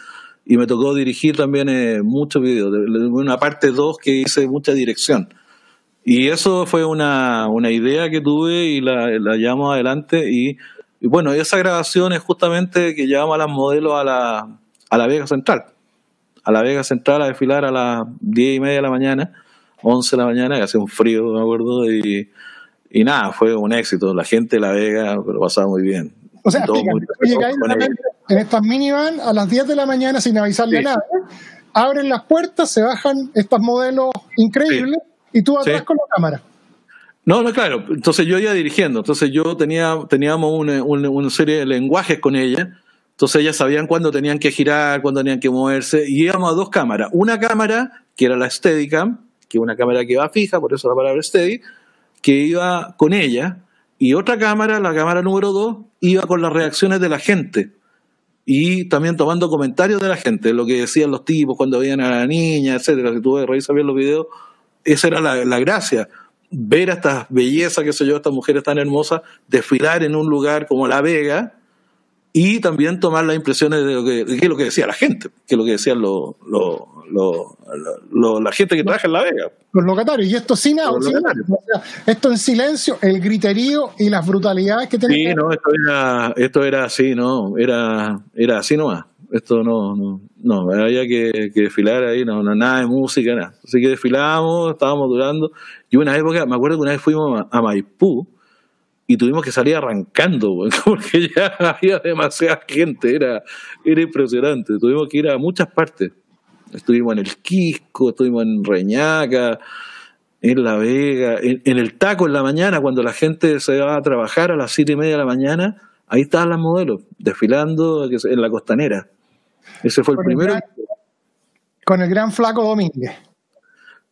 Y me tocó dirigir también eh, muchos videos. Una parte dos que hice mucha dirección. Y eso fue una, una idea que tuve y la, la llevamos adelante. Y, y, bueno, esa grabación es justamente que llevamos a las modelos a la, a la Vega Central. A la Vega Central a desfilar a las diez y media de la mañana 11 de la mañana, que hace un frío, me acuerdo, y, y nada, fue un éxito. La gente de La Vega lo pasaba muy bien. O sea, en estas minivan a las 10 de la mañana sin avisarle nada, abren las puertas, se bajan estos modelos increíbles y tú atrás con la cámara. No, no, claro. Entonces yo iba dirigiendo. Entonces yo tenía, teníamos una, una, serie de lenguajes con ella. Entonces ellas sabían cuándo tenían que girar, cuándo tenían que moverse. Y íbamos a dos cámaras. Una cámara, que era la Steadicam, que una cámara que va fija, por eso la palabra steady, que iba con ella, y otra cámara, la cámara número 2, iba con las reacciones de la gente y también tomando comentarios de la gente, lo que decían los tipos cuando veían a la niña, etcétera. Si tú revisas bien los videos, esa era la, la gracia. Ver a estas bellezas, qué sé yo, estas mujeres tan hermosas, desfilar en un lugar como La Vega, y también tomar las impresiones de lo que, de lo que decía la gente, que es lo que decían lo, lo, la gente que trabaja en La Vega. Los locatarios, y esto sin audio, esto en silencio, el griterío y las brutalidades que tenían. Sí, no, esto era, esto era así, ¿no? Era, era así nomás. Esto no, no, no, había que, que desfilar ahí, no, no, nada de música, nada. Así que desfilábamos, estábamos durando. Y una época, me acuerdo que una vez fuimos a Maipú, y tuvimos que salir arrancando, porque ya había demasiada gente, era, era impresionante. Tuvimos que ir a muchas partes. Estuvimos en el Quisco, estuvimos en Reñaca, en La Vega, en, el Taco en la mañana, cuando la gente se va a trabajar a las siete y media de la mañana, ahí estaban las modelos, desfilando en la costanera. Ese fue el primero. con el gran flaco Domínguez.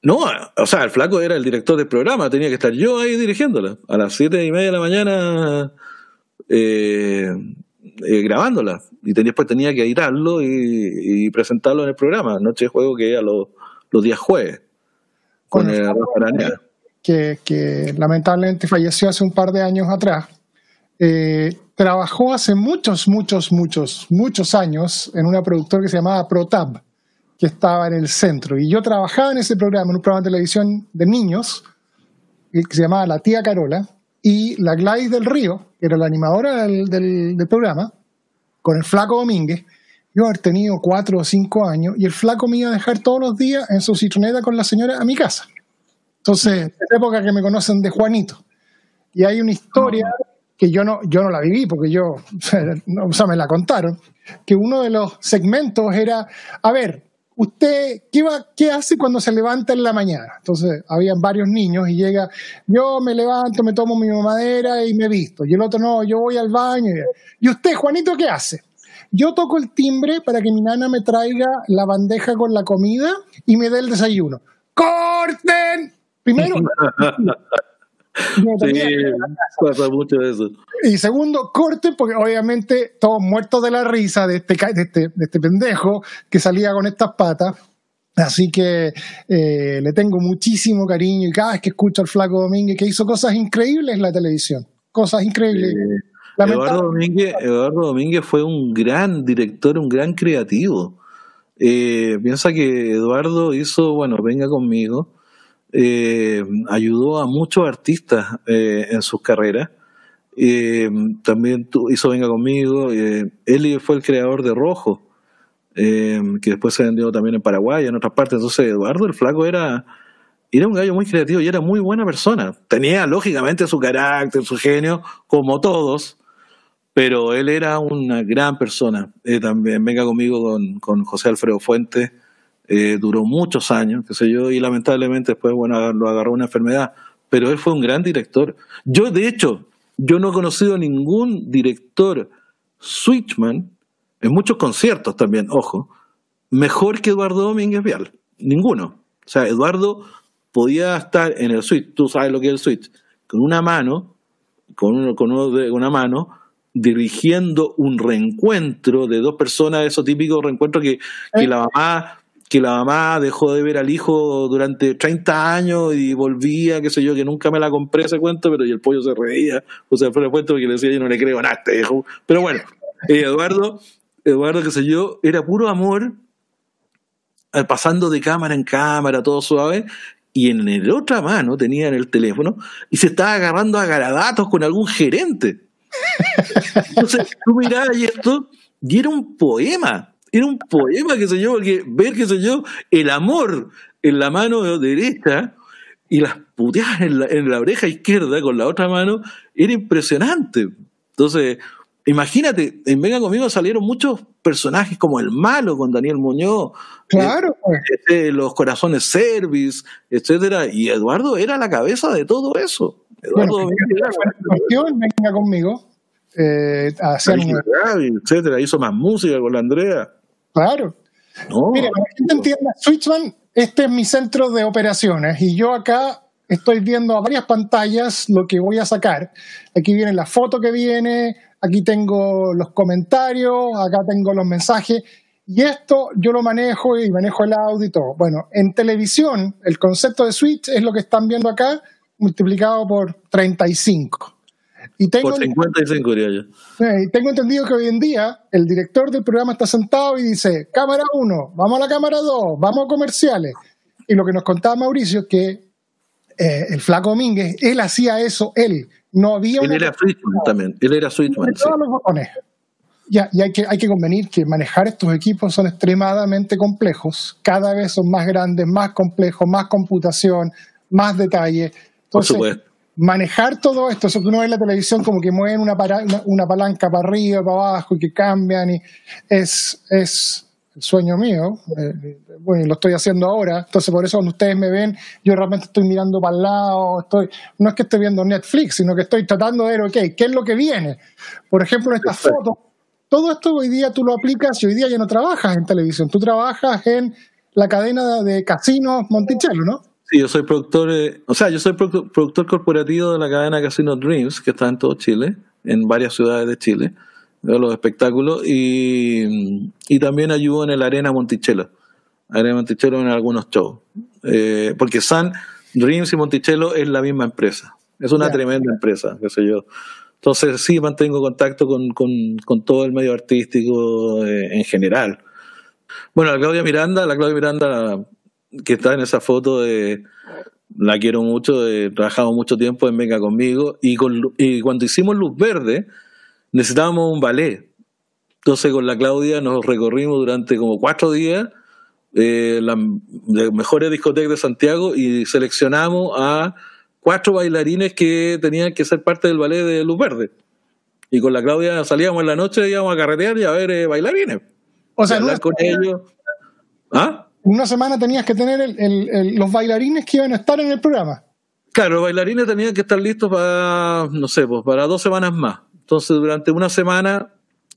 No, o sea, el flaco era el director del programa, tenía que estar yo ahí dirigiéndola. A las siete y media de la mañana eh, eh, grabándola. Y después tenía que editarlo y, presentarlo en el programa. Noche de juego que era los, los días jueves. Con, el, que, que lamentablemente falleció hace un par de años atrás. Eh, trabajó hace muchos, muchos, muchos, muchos años en una productora que se llamaba ProTab que estaba en el centro. Y yo trabajaba en ese programa, en un programa de televisión de niños, que se llamaba La Tía Carola, y la Gladys del Río, que era la animadora del, del, programa, con el flaco Domínguez, yo haber tenido cuatro o cinco años, y el flaco me iba a dejar todos los días en su citroneta con la señora a mi casa. Entonces, es época que me conocen de Juanito. Y hay una historia que yo no, yo no la viví porque yo, o sea, me la contaron, que uno de los segmentos era, a ver, ¿usted qué, hace cuando se levanta en la mañana? Entonces, habían varios niños y llega, yo me levanto, me tomo mi mamadera y me visto. Y el otro, no, yo voy al baño. ¿Y usted, Juanito, qué hace? Yo toco el timbre para que mi nana me traiga la bandeja con la comida y me dé el desayuno. ¡Corten! Primero, Sí, pasa mucho eso. Y segundo, corte, porque obviamente todos muertos de la risa de este, de este, de este pendejo que salía con estas patas. Así que eh, le tengo muchísimo cariño y cada vez que escucho al Flaco Domínguez que hizo cosas increíbles en la televisión, cosas increíbles. Eduardo, Domínguez, Eduardo Domínguez fue un gran director, un gran creativo. Eh, piensa que Eduardo hizo, bueno, venga conmigo, eh, ayudó a muchos artistas eh, en sus carreras. Eh, también hizo Venga conmigo. él fue el creador de Rojo, que después se vendió también en Paraguay y en otras partes. Entonces, Eduardo el Flaco era, era un gallo muy creativo y era muy buena persona. Tenía, lógicamente, su carácter, su genio, como todos, pero él era una gran persona. también Venga conmigo con, con José Alfredo Fuentes eh, duró muchos años, qué sé yo, y lamentablemente después, bueno, lo agarró una enfermedad, pero él fue un gran director. Yo, de hecho, yo no he conocido ningún director switchman, en muchos conciertos también, ojo, mejor que Eduardo Domínguez Vial, ninguno. O sea, Eduardo podía estar en el switch, tú sabes lo que es el switch, con una mano, con, uno, con una mano, dirigiendo un reencuentro de dos personas, esos típicos reencuentros que, que la mamá que la mamá dejó de ver al hijo durante 30 años y volvía, qué sé yo, que nunca me la compré ese cuento, pero y el pollo se reía, o sea, fue el cuento porque le decía, yo no le creo nada, este hijo. Pero bueno, eh, Eduardo, Eduardo, qué sé yo, era puro amor, eh, pasando de cámara en cámara, todo suave, y en la otra mano tenía en el teléfono y se estaba agarrando a garadatos con algún gerente. Entonces tú mirabas y esto, y era un poema, era un poema, qué sé yo, porque ver, qué sé yo, el amor en la mano derecha y las puteadas en la, en la oreja izquierda con la otra mano, era impresionante. Entonces, imagínate, en Venga conmigo salieron muchos personajes como el malo con Daniel Muñoz, claro, eh, este, los corazones service, etcétera, y Eduardo era la cabeza de todo eso. Eduardo bueno, era, venga conmigo. Eh, etcétera, hizo más música con la Andrea. Claro. No. Mira, para que gente entienda, Switchman, este es mi centro de operaciones y yo acá estoy viendo a varias pantallas lo que voy a sacar. Aquí viene la foto que viene, aquí tengo los comentarios, acá tengo los mensajes. Y esto yo lo manejo y manejo el audio y todo. Bueno, en televisión, el concepto de switch es lo que están viendo acá, multiplicado por 35. Y tengo, por 55 diría yo. Eh, tengo entendido que hoy en día el director del programa está sentado y dice, cámara 1, vamos a la cámara 2, vamos a comerciales. Y lo que nos contaba Mauricio es que eh, el flaco Domínguez, él hacía eso, él. No había él era Switchman también, él era Switchman. Sí. Todos los botones. Ya, y hay que, hay que convenir que manejar estos equipos son extremadamente complejos, cada vez son más grandes, más complejos, más computación, más detalle. Entonces, Por manejar todo esto, eso que uno ve en la televisión como que mueven una, una, una, palanca para arriba, para abajo y que cambian, y es, es el sueño mío, eh, bueno, lo estoy haciendo ahora, entonces por eso cuando ustedes me ven, yo realmente estoy mirando para el lado, estoy, no es que esté viendo Netflix, sino que estoy tratando de ver, ok, ¿qué es lo que viene? Por ejemplo, en estas fotos, todo esto hoy día tú lo aplicas y hoy día ya no trabajas en televisión, tú trabajas en la cadena de casinos Monticello, ¿no? Sí, yo soy productor, eh, o sea, yo soy productor corporativo de la cadena Casino Dreams, que está en todo Chile, en varias ciudades de Chile de los espectáculos y, y, también ayudo en el Arena Monticello. Arena Monticello en algunos shows. Eh, porque San Dreams y Monticello es la misma empresa. Es una tremenda empresa, qué sé yo. Entonces sí mantengo contacto con, con, con todo el medio artístico eh, en general. Bueno, la Claudia Miranda, la Claudia Miranda que está en esa foto de la quiero mucho, he trabajado mucho tiempo en Venga conmigo y, con, y cuando hicimos Luz Verde, necesitábamos un ballet. Entonces con la Claudia nos recorrimos durante como cuatro días eh, las mejores discotecas de Santiago y seleccionamos a cuatro bailarines que tenían que ser parte del ballet de Luz Verde. Y con la Claudia salíamos en la noche, íbamos a carretear y a ver eh, bailarines. O sea, hablar con ellos. ¿Ah? Una semana tenías que tener los bailarines que iban a estar en el programa. Claro, los bailarines tenían que estar listos para, no sé, pues para dos semanas más. Entonces, durante una semana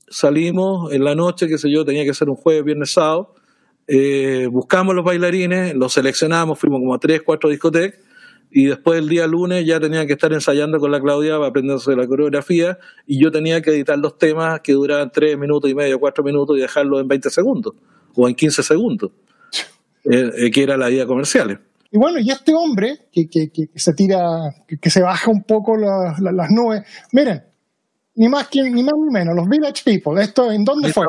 salimos en la noche, qué sé yo, tenía que ser un jueves, viernes, sábado. Eh, buscamos los bailarines, los seleccionamos, fuimos como a tres, cuatro discotecas y después el día lunes ya tenía que estar ensayando con la Claudia para aprenderse la coreografía y yo tenía que editar los temas que duraban tres minutos y medio, cuatro minutos y dejarlos en 20 segundos o en 15 segundos, eh, eh, que era la vida comercial. Y bueno, y este hombre que, que, que se tira, que, se baja un poco la, la, las nubes, miren, ni más, ni más ni menos, los Village People. ¿Esto en dónde fue?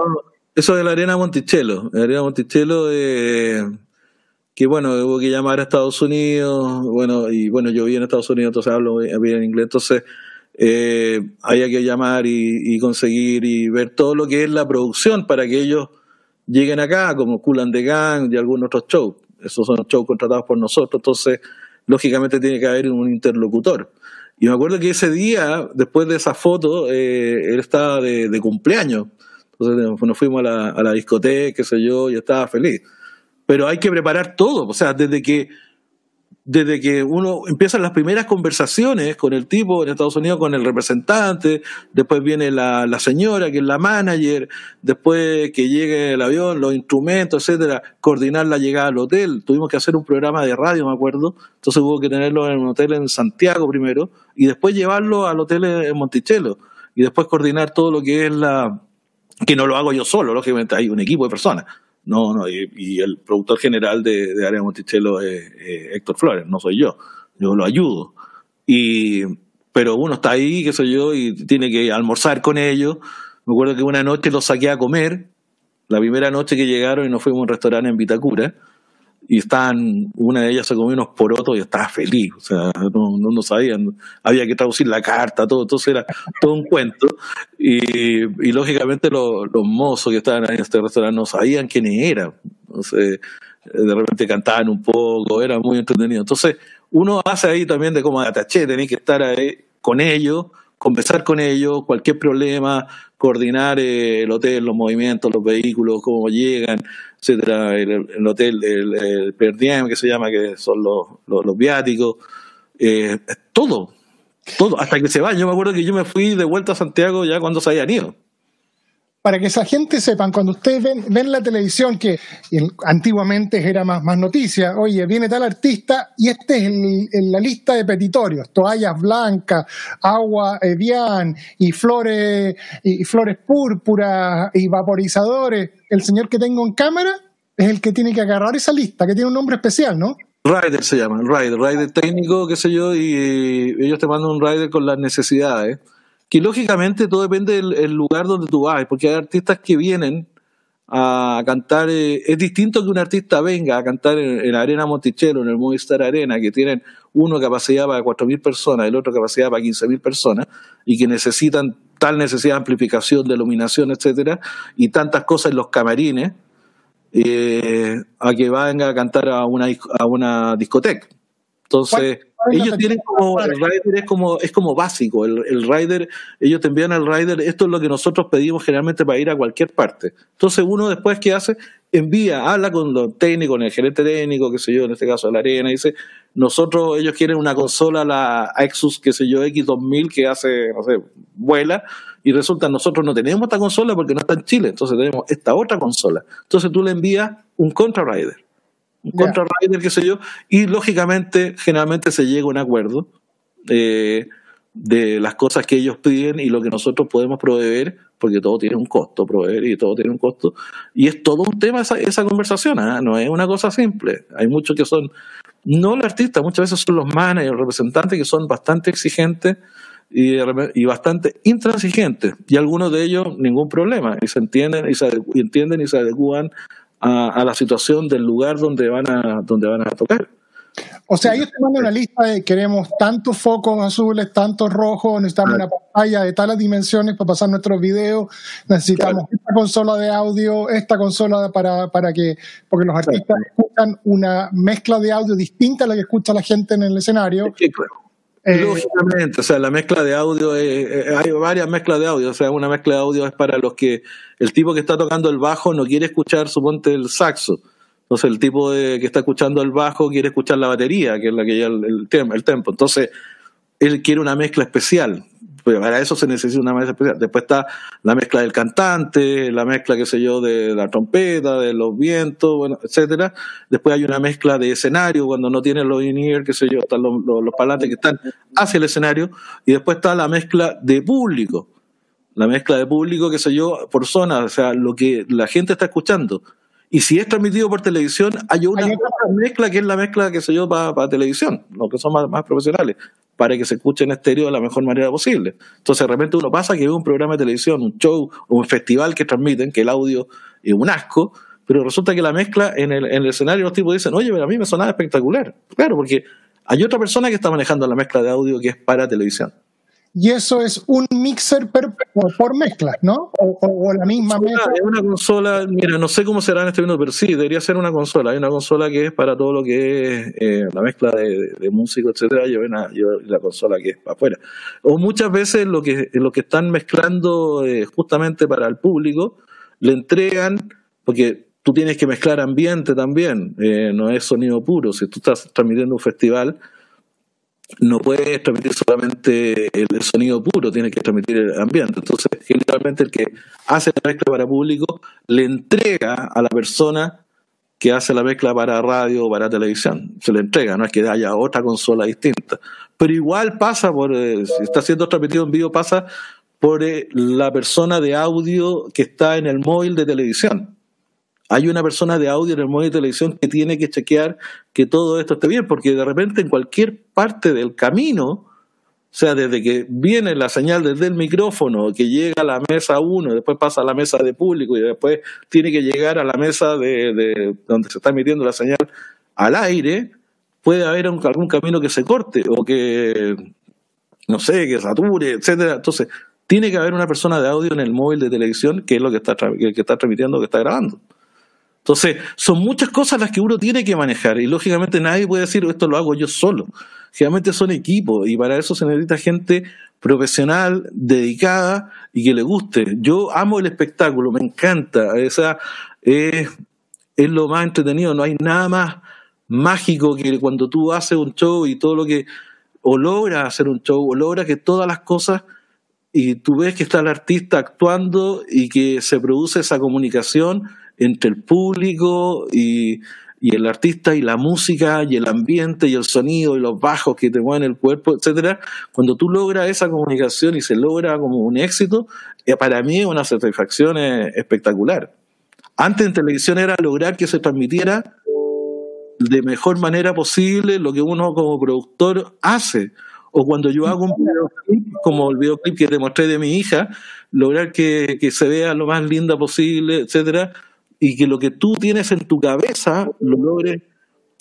Eso de la Arena Monticello. La Arena Monticello, eh, que bueno, hubo que llamar a Estados Unidos. Bueno, y bueno, yo vi en Estados Unidos, entonces hablo bien en inglés. Entonces, eh, había que llamar y, conseguir y ver todo lo que es la producción para que ellos lleguen acá, como Cool and Gang y algunos otros shows. Esos son shows contratados por nosotros. Entonces, lógicamente tiene que haber un interlocutor. Y me acuerdo que ese día, después de esa foto, eh, él estaba de, cumpleaños. Entonces nos fuimos a la discoteca, qué sé yo, y estaba feliz. Pero hay que preparar todo. O sea, desde que desde que uno empieza las primeras conversaciones con el tipo en Estados Unidos, con el representante, después viene la, la señora que es la manager, después que llegue el avión, los instrumentos, etcétera, coordinar la llegada al hotel. Tuvimos que hacer un programa de radio, me acuerdo, entonces hubo que tenerlo en un hotel en Santiago primero y después llevarlo al hotel en Monticello y después coordinar todo lo que es la que no lo hago yo solo, lógicamente hay un equipo de personas No, no, y, el productor general de, de Área Monticello es Héctor Flores, no soy yo, yo lo ayudo. Y, pero uno está ahí, qué sé yo, y tiene que almorzar con ellos. Me acuerdo que una noche los saqué a comer, la primera noche que llegaron y nos fuimos a un restaurante en Vitacura, y estaban, una de ellas se comió unos porotos y estaba feliz, o sea, no, no, sabían, había que traducir la carta, todo, entonces era todo un cuento, y, lógicamente los, mozos que estaban ahí en este restaurante no sabían quiénes eran, entonces de repente cantaban un poco, era muy entretenido, entonces uno hace ahí también de como ataché, tenés que estar ahí con ellos, conversar con ellos, cualquier problema, coordinar eh, el hotel, los movimientos, los vehículos, cómo llegan, etcétera, el, hotel, el, el que se llama, que son los, los, viáticos, eh, todo, todo, hasta que se va. Yo me acuerdo que yo me fui de vuelta a Santiago ya cuando se habían ido para que esa gente sepan, cuando ustedes ven, ven la televisión, que antiguamente era más, más noticia, oye, viene tal artista y este es el, la lista de petitorios, toallas blancas, agua Evian y flores, y flores púrpuras y vaporizadores, el señor que tengo en cámara es el que tiene que agarrar esa lista, que tiene un nombre especial, ¿no? Rider se llama, Rider, Rider técnico, qué sé yo, y ellos te mandan un Rider con las necesidades que lógicamente todo depende del lugar donde tú vas, porque hay artistas que vienen a cantar, eh, es distinto que un artista venga a cantar en, la Arena Monticello, en el Movistar Arena, que tienen uno capacidad para 4.000 personas, el otro capacidad para 15.000 personas, y que necesitan tal necesidad de amplificación, de iluminación, etcétera, y tantas cosas en los camarines, eh, a que venga a cantar a una, a una discoteca. Entonces, ellos tienen como, el rider es como, es como básico, el, el rider, ellos te envían al rider, esto es lo que nosotros pedimos generalmente para ir a cualquier parte. Entonces uno después, ¿qué hace? Envía, habla con los técnicos, con el gerente técnico, qué sé yo, en este caso de la arena, y dice, nosotros, ellos quieren una consola, la Exus, qué sé yo, X2000, que hace, no sé, vuela, y resulta, nosotros no tenemos esta consola porque no está en Chile, entonces tenemos esta otra consola. Entonces tú le envías un contra rider un contra rider, qué sé yo, y lógicamente, generalmente se llega a un acuerdo eh, de las cosas que ellos piden y lo que nosotros podemos proveer, porque todo tiene un costo, proveer y todo tiene un costo, y es todo un tema esa, esa conversación, ¿ah? no es una cosa simple, hay muchos que son, no los artistas, muchas veces son los managers, los representantes que son bastante exigentes, y, y, bastante intransigentes y algunos de ellos ningún problema y se entienden y se entienden y se adecuan a, la situación del lugar donde van a, donde van a tocar. O sea, ellos te mandan una lista de queremos tantos focos azules, tantos rojos, necesitamos una pantalla de tales dimensiones para pasar nuestros videos, necesitamos esta consola de audio, esta consola para, para que, porque los artistas escuchan una mezcla de audio distinta a la que escucha la gente en el escenario. Eh, Lógicamente, o sea, la mezcla de audio, hay varias mezclas de audio, o sea, una mezcla de audio es para los que el tipo que está tocando el bajo no quiere escuchar, suponte, el saxo. Entonces, el tipo de, que está escuchando el bajo quiere escuchar la batería, que es la que ya el, el, el tempo. Entonces, él quiere una mezcla especial pues para eso se necesita una mezcla especial. Después está la mezcla del cantante, la mezcla, qué sé yo, de la trompeta, de los vientos, bueno, etcétera. Después hay una mezcla de escenario, cuando no tiene los in-ear, qué sé yo, están los, los, los parlantes que están hacia el escenario. Y después está la mezcla de público. La mezcla de público, qué sé yo, por zona, o sea, lo que la gente está escuchando. Y si es transmitido por televisión, hay una mezcla que es la mezcla, que sé yo, para, televisión, los que son más, más, profesionales, para que se escuche en estéreo de la mejor manera posible. Entonces, de repente uno pasa que ve un programa de televisión, un show o un festival que transmiten, que el audio es un asco, pero resulta que la mezcla en el, en el escenario los tipos dicen, oye, pero a mí me sonaba espectacular. Claro, porque hay otra persona que está manejando la mezcla de audio que es para televisión y eso es un mixer por, mezclas, ¿no? O, la misma mezcla. Es una consola, mira, no sé cómo será en este minuto, pero sí, debería ser una consola. Hay una consola que es para todo lo que es eh, la mezcla de, de, músico, etcétera, yo, la consola que es para afuera. O muchas veces lo que, lo que están mezclando eh, justamente para el público, le entregan, porque tú tienes que mezclar ambiente también, eh, no es sonido puro. Si tú estás transmitiendo un festival, no puedes transmitir solamente el sonido puro, tiene que transmitir el ambiente. Entonces, generalmente el que hace la mezcla para público le entrega a la persona que hace la mezcla para radio o para televisión. Se le entrega, no es que haya otra consola distinta. Pero igual pasa por, eh, si está siendo transmitido en vivo, pasa por eh, la persona de audio que está en el móvil de televisión. Hay una persona de audio en el móvil de televisión que tiene que chequear que todo esto esté bien, porque de repente en cualquier parte del camino, o sea, desde que viene la señal desde el micrófono, que llega a la mesa uno, después pasa a la mesa de público y después tiene que llegar a la mesa de, donde se está emitiendo la señal al aire, puede haber algún camino que se corte o que, no sé, que sature, etcétera. Entonces, tiene que haber una persona de audio en el móvil de televisión que es lo que está, que está transmitiendo, que está grabando. Entonces, son muchas cosas las que uno tiene que manejar y lógicamente nadie puede decir esto lo hago yo solo. Generalmente son equipos y para eso se necesita gente profesional, dedicada y que le guste. Yo amo el espectáculo, me encanta, o sea, es, es lo más entretenido, no hay nada más mágico que cuando tú haces un show y todo lo que, o logras hacer un show, o logras que todas las cosas y tú ves que está el artista actuando y que se produce esa comunicación entre el público y, el artista y la música y el ambiente y el sonido y los bajos que te mueven el cuerpo, etcétera, cuando tú logras esa comunicación y se logra como un éxito, eh, para mí es una satisfacción eh, espectacular. Antes en televisión era lograr que se transmitiera de mejor manera posible lo que uno como productor hace. O cuando yo hago un videoclip, como el videoclip que te mostré de mi hija, lograr que, que se vea lo más linda posible, etcétera, y que lo que tú tienes en tu cabeza lo logres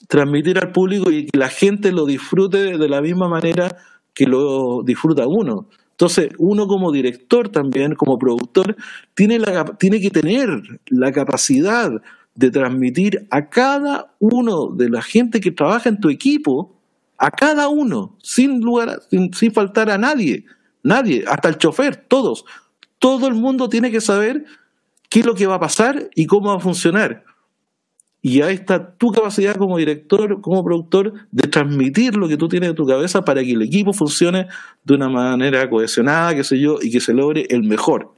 transmitir al público y que la gente lo disfrute de la misma manera que lo disfruta uno. Entonces, uno como director también, como productor, tiene, la, tiene que tener la capacidad de transmitir a cada uno de la gente que trabaja en tu equipo, a cada uno, sin lugar, sin, sin faltar a nadie, nadie, hasta el chofer, todos. Todo el mundo tiene que saber qué es lo que va a pasar y cómo va a funcionar. Y ahí está tu capacidad como director, como productor, de transmitir lo que tú tienes en tu cabeza para que el equipo funcione de una manera cohesionada, qué sé yo, y que se logre el mejor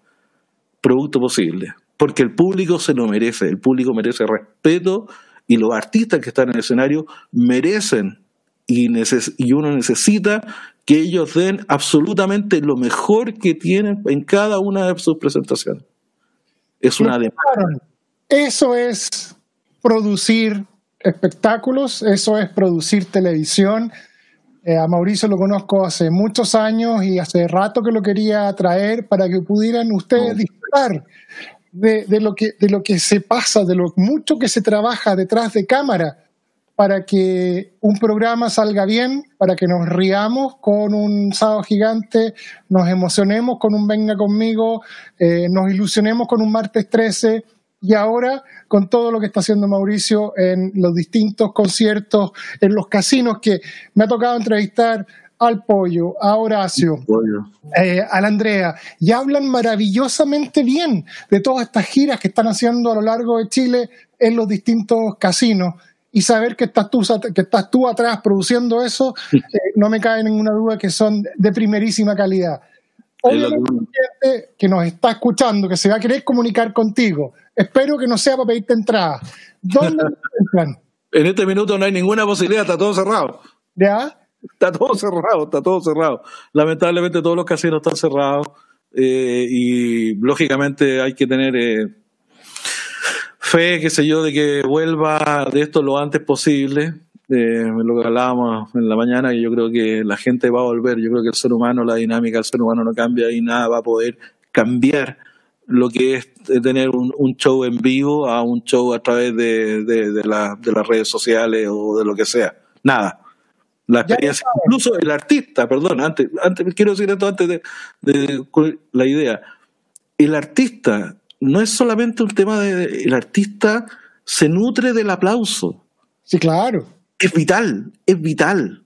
producto posible. Porque el público se lo merece, el público merece respeto y los artistas que están en el escenario merecen y, y uno necesita que ellos den absolutamente lo mejor que tienen en cada una de sus presentaciones. Es una demanda. Eso es producir espectáculos, eso es producir televisión. Eh, a Mauricio lo conozco hace muchos años y hace rato que lo quería traer para que pudieran ustedes disfrutar de, de, lo que, de lo que se pasa, de lo mucho que se trabaja detrás de cámara para que un programa salga bien, para que nos riamos con un sábado gigante, nos emocionemos con un Venga conmigo, eh, nos ilusionemos con un martes 13 y ahora con todo lo que está haciendo Mauricio en los distintos conciertos, en los casinos que me ha tocado entrevistar al Pollo, a Horacio, eh, a la Andrea, y hablan maravillosamente bien de todas estas giras que están haciendo a lo largo de Chile en los distintos casinos y saber que estás tú, que estás tú atrás produciendo eso, eh, no me cae ninguna duda que son de primerísima calidad. Obviamente, gente que nos está escuchando, que se va a querer comunicar contigo, espero que no sea para pedirte entrada. ¿Dónde entran? En este minuto no hay ninguna posibilidad, está todo cerrado. ¿Ya? Está todo cerrado, está todo cerrado. Lamentablemente todos los casinos están cerrados eh, y lógicamente hay que tener... Eh, fe, qué sé yo, de que vuelva de esto lo antes posible. Eh, lo que hablábamos en la mañana, y yo creo que la gente va a volver. Yo creo que el ser humano, la dinámica del ser humano no cambia y nada va a poder cambiar lo que es tener un, show en vivo a un show a través de, de, las redes sociales o de lo que sea. Nada. La experiencia, incluso el artista, perdón, antes, antes quiero decir esto antes de, de la idea. El artista no es solamente un tema de el artista se nutre del aplauso. Sí, claro. Es vital, es vital.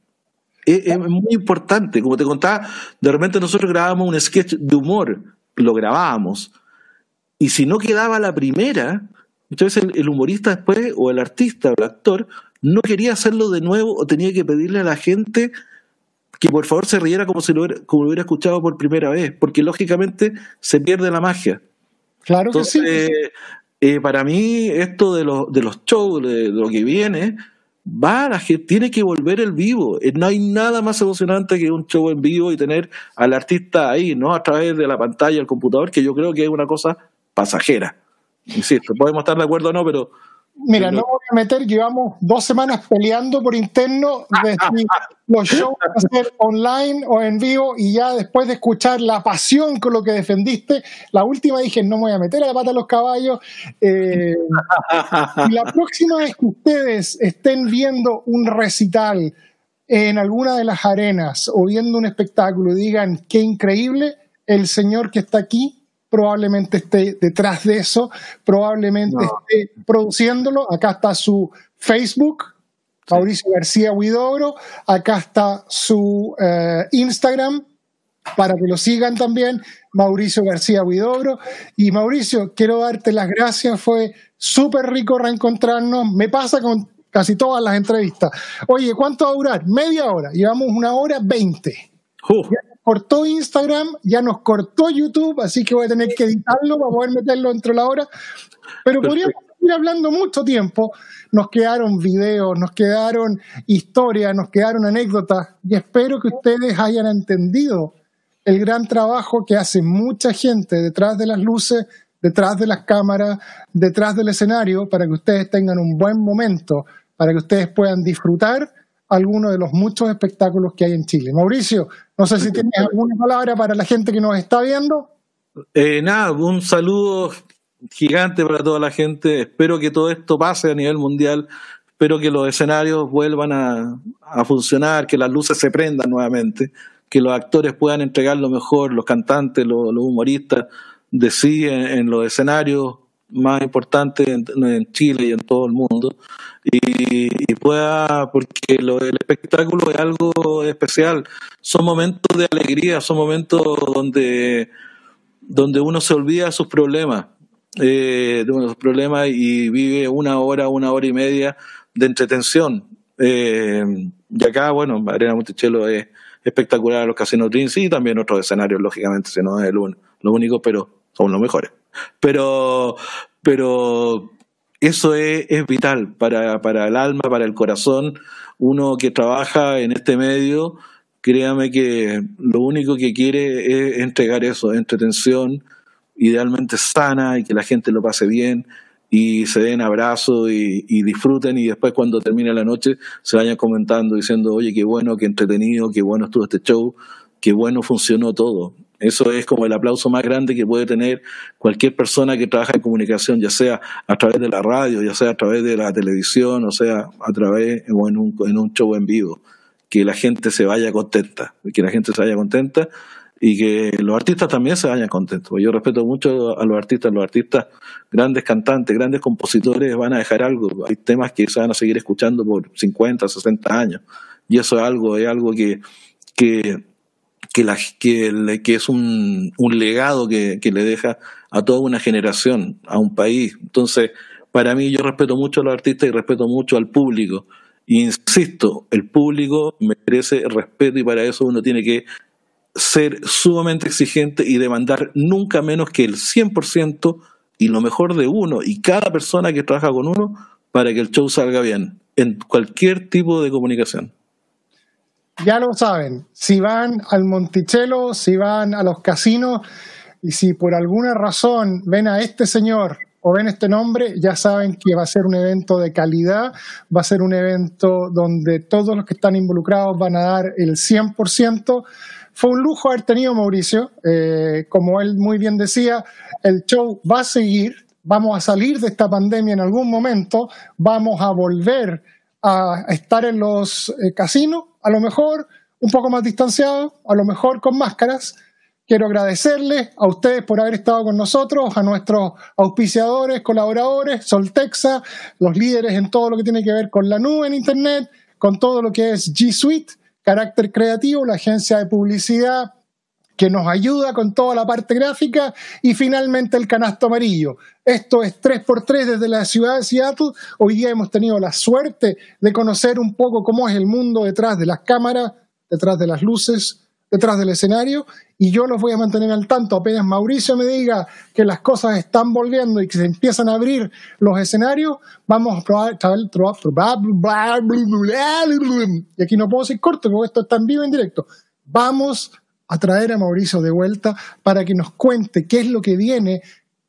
Es, muy importante. Como te contaba, de repente nosotros grabábamos un sketch de humor, lo grabábamos. Y si no quedaba la primera, entonces el, humorista después, o el artista, o el actor, no quería hacerlo de nuevo o tenía que pedirle a la gente que por favor se riera como si lo como lo hubiera escuchado por primera vez, porque lógicamente se pierde la magia. Claro que sí. Eh, para mí, esto de, los de los shows, de, lo que viene, va, la gente tiene que volver el vivo. Eh, no hay nada más emocionante que un show en vivo y tener al artista ahí, ¿no? A través de la pantalla, el computador, que yo creo que es una cosa pasajera. insisto, podemos estar de acuerdo o no, pero Mira, no voy a meter, llevamos dos semanas peleando por interno de si los shows van a ser online o en vivo y ya después de escuchar la pasión con lo que defendiste, la última dije no me voy a meter a la pata a los caballos. Eh, y la próxima vez que ustedes estén viendo un recital en alguna de las arenas o viendo un espectáculo y digan qué increíble, el señor que está aquí probablemente esté detrás de eso, probablemente esté produciéndolo. Acá está su Facebook, Mauricio García Huidobro, acá está su eh, Instagram, para que lo sigan también, Mauricio García Huidobro. Y Mauricio, quiero darte las gracias, fue súper rico reencontrarnos, me pasa con casi todas las entrevistas. Oye, ¿cuánto va a durar? Media hora, llevamos una hora veinte cortó Instagram, ya nos cortó YouTube, así que voy a tener que editarlo para poder meterlo dentro de la hora. Pero podríamos seguir hablando mucho tiempo. Nos quedaron videos, nos quedaron historias, nos quedaron anécdotas y espero que ustedes hayan entendido el gran trabajo que hace mucha gente detrás de las luces, detrás de las cámaras, detrás del escenario, para que ustedes tengan un buen momento, para que ustedes puedan disfrutar algunos de los muchos espectáculos que hay en Chile. Mauricio, no sé si tienes alguna palabra para la gente que nos está viendo. Eh, nada, un saludo gigante para toda la gente. Espero que todo esto pase a nivel mundial. Espero que los escenarios vuelvan a, funcionar, que las luces se prendan nuevamente, que los actores puedan entregar lo mejor, los cantantes, los, humoristas de sí en los escenarios, más importante en, Chile y en todo el mundo y, pueda porque el espectáculo es algo especial. Son momentos de alegría son momentos donde donde uno se olvida sus problemas eh, de sus problemas y vive una hora una hora y media de entretención. Eh, y acá bueno Arena Monticello es espectacular los casinos Dreams y también otros escenarios lógicamente si no es el lo único pero son los mejores. Pero, pero eso es, es vital para, para el alma, para el corazón. Uno que trabaja en este medio, créame que lo único que quiere es entregar eso, entretención, idealmente sana y que la gente lo pase bien y se den abrazos y, y, disfruten y después cuando termine la noche se vayan comentando diciendo, oye, qué bueno, qué entretenido, qué bueno estuvo este show, qué bueno funcionó todo. Eso es como el aplauso más grande que puede tener cualquier persona que trabaja en comunicación, ya sea a través de la radio, ya sea a través de la televisión, o sea, a través o en un, en un show en vivo. Que la gente se vaya contenta, que la gente se vaya contenta y que los artistas también se vayan contentos. Yo respeto mucho a los artistas, los artistas, grandes cantantes, grandes compositores van a dejar algo. Hay temas que se van a seguir escuchando por 50, 60 años. Y eso es algo, es algo que, que que, la, que, es un, legado que, que, le deja a toda una generación, a un país. Entonces, para mí yo respeto mucho a los artistas y respeto mucho al público. insisto, el público merece respeto y para eso uno tiene que ser sumamente exigente y demandar nunca menos que el 100% y lo mejor de uno y cada persona que trabaja con uno para que el show salga bien en cualquier tipo de comunicación ya lo saben, si van al Monticello, si van a los casinos y si por alguna razón ven a este señor o ven este nombre, ya saben que va a ser un evento de calidad, va a ser un evento donde todos los que están involucrados van a dar el 100%. Fue un lujo haber tenido Mauricio, eh, como él muy bien decía, el show va a seguir, vamos a salir de esta pandemia en algún momento, vamos a volver a estar en los eh, casinos, a lo mejor un poco más distanciados, a lo mejor con máscaras. Quiero agradecerles a ustedes por haber estado con nosotros, a nuestros auspiciadores, colaboradores, Soltexa, los líderes en todo lo que tiene que ver con la nube en Internet, con todo lo que es G Suite, carácter creativo, la agencia de publicidad que nos ayuda con toda la parte gráfica y finalmente el canasto amarillo. Esto es 3x3 desde la ciudad de Seattle. Hoy día hemos tenido la suerte de conocer un poco cómo es el mundo detrás de las cámaras, detrás de las luces, detrás del escenario y yo los voy a mantener al tanto. Apenas Mauricio me diga que las cosas están volviendo y que se empiezan a abrir los escenarios, vamos a probar, y aquí no puedo decir corto porque esto está en vivo en directo. Vamos a traer a Mauricio de vuelta para que nos cuente qué es lo que viene,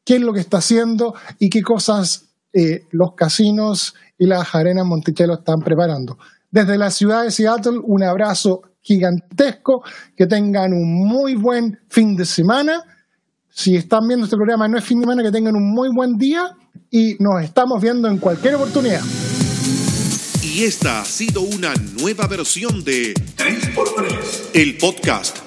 qué es lo que está haciendo y qué cosas eh, los casinos y las arenas Monticello están preparando. Desde la ciudad de Seattle, un abrazo gigantesco, que tengan un muy buen fin de semana. Si están viendo este programa no es fin de semana, que tengan un muy buen día y nos estamos viendo en cualquier oportunidad. Y esta ha sido una nueva versión de 3x3, el podcast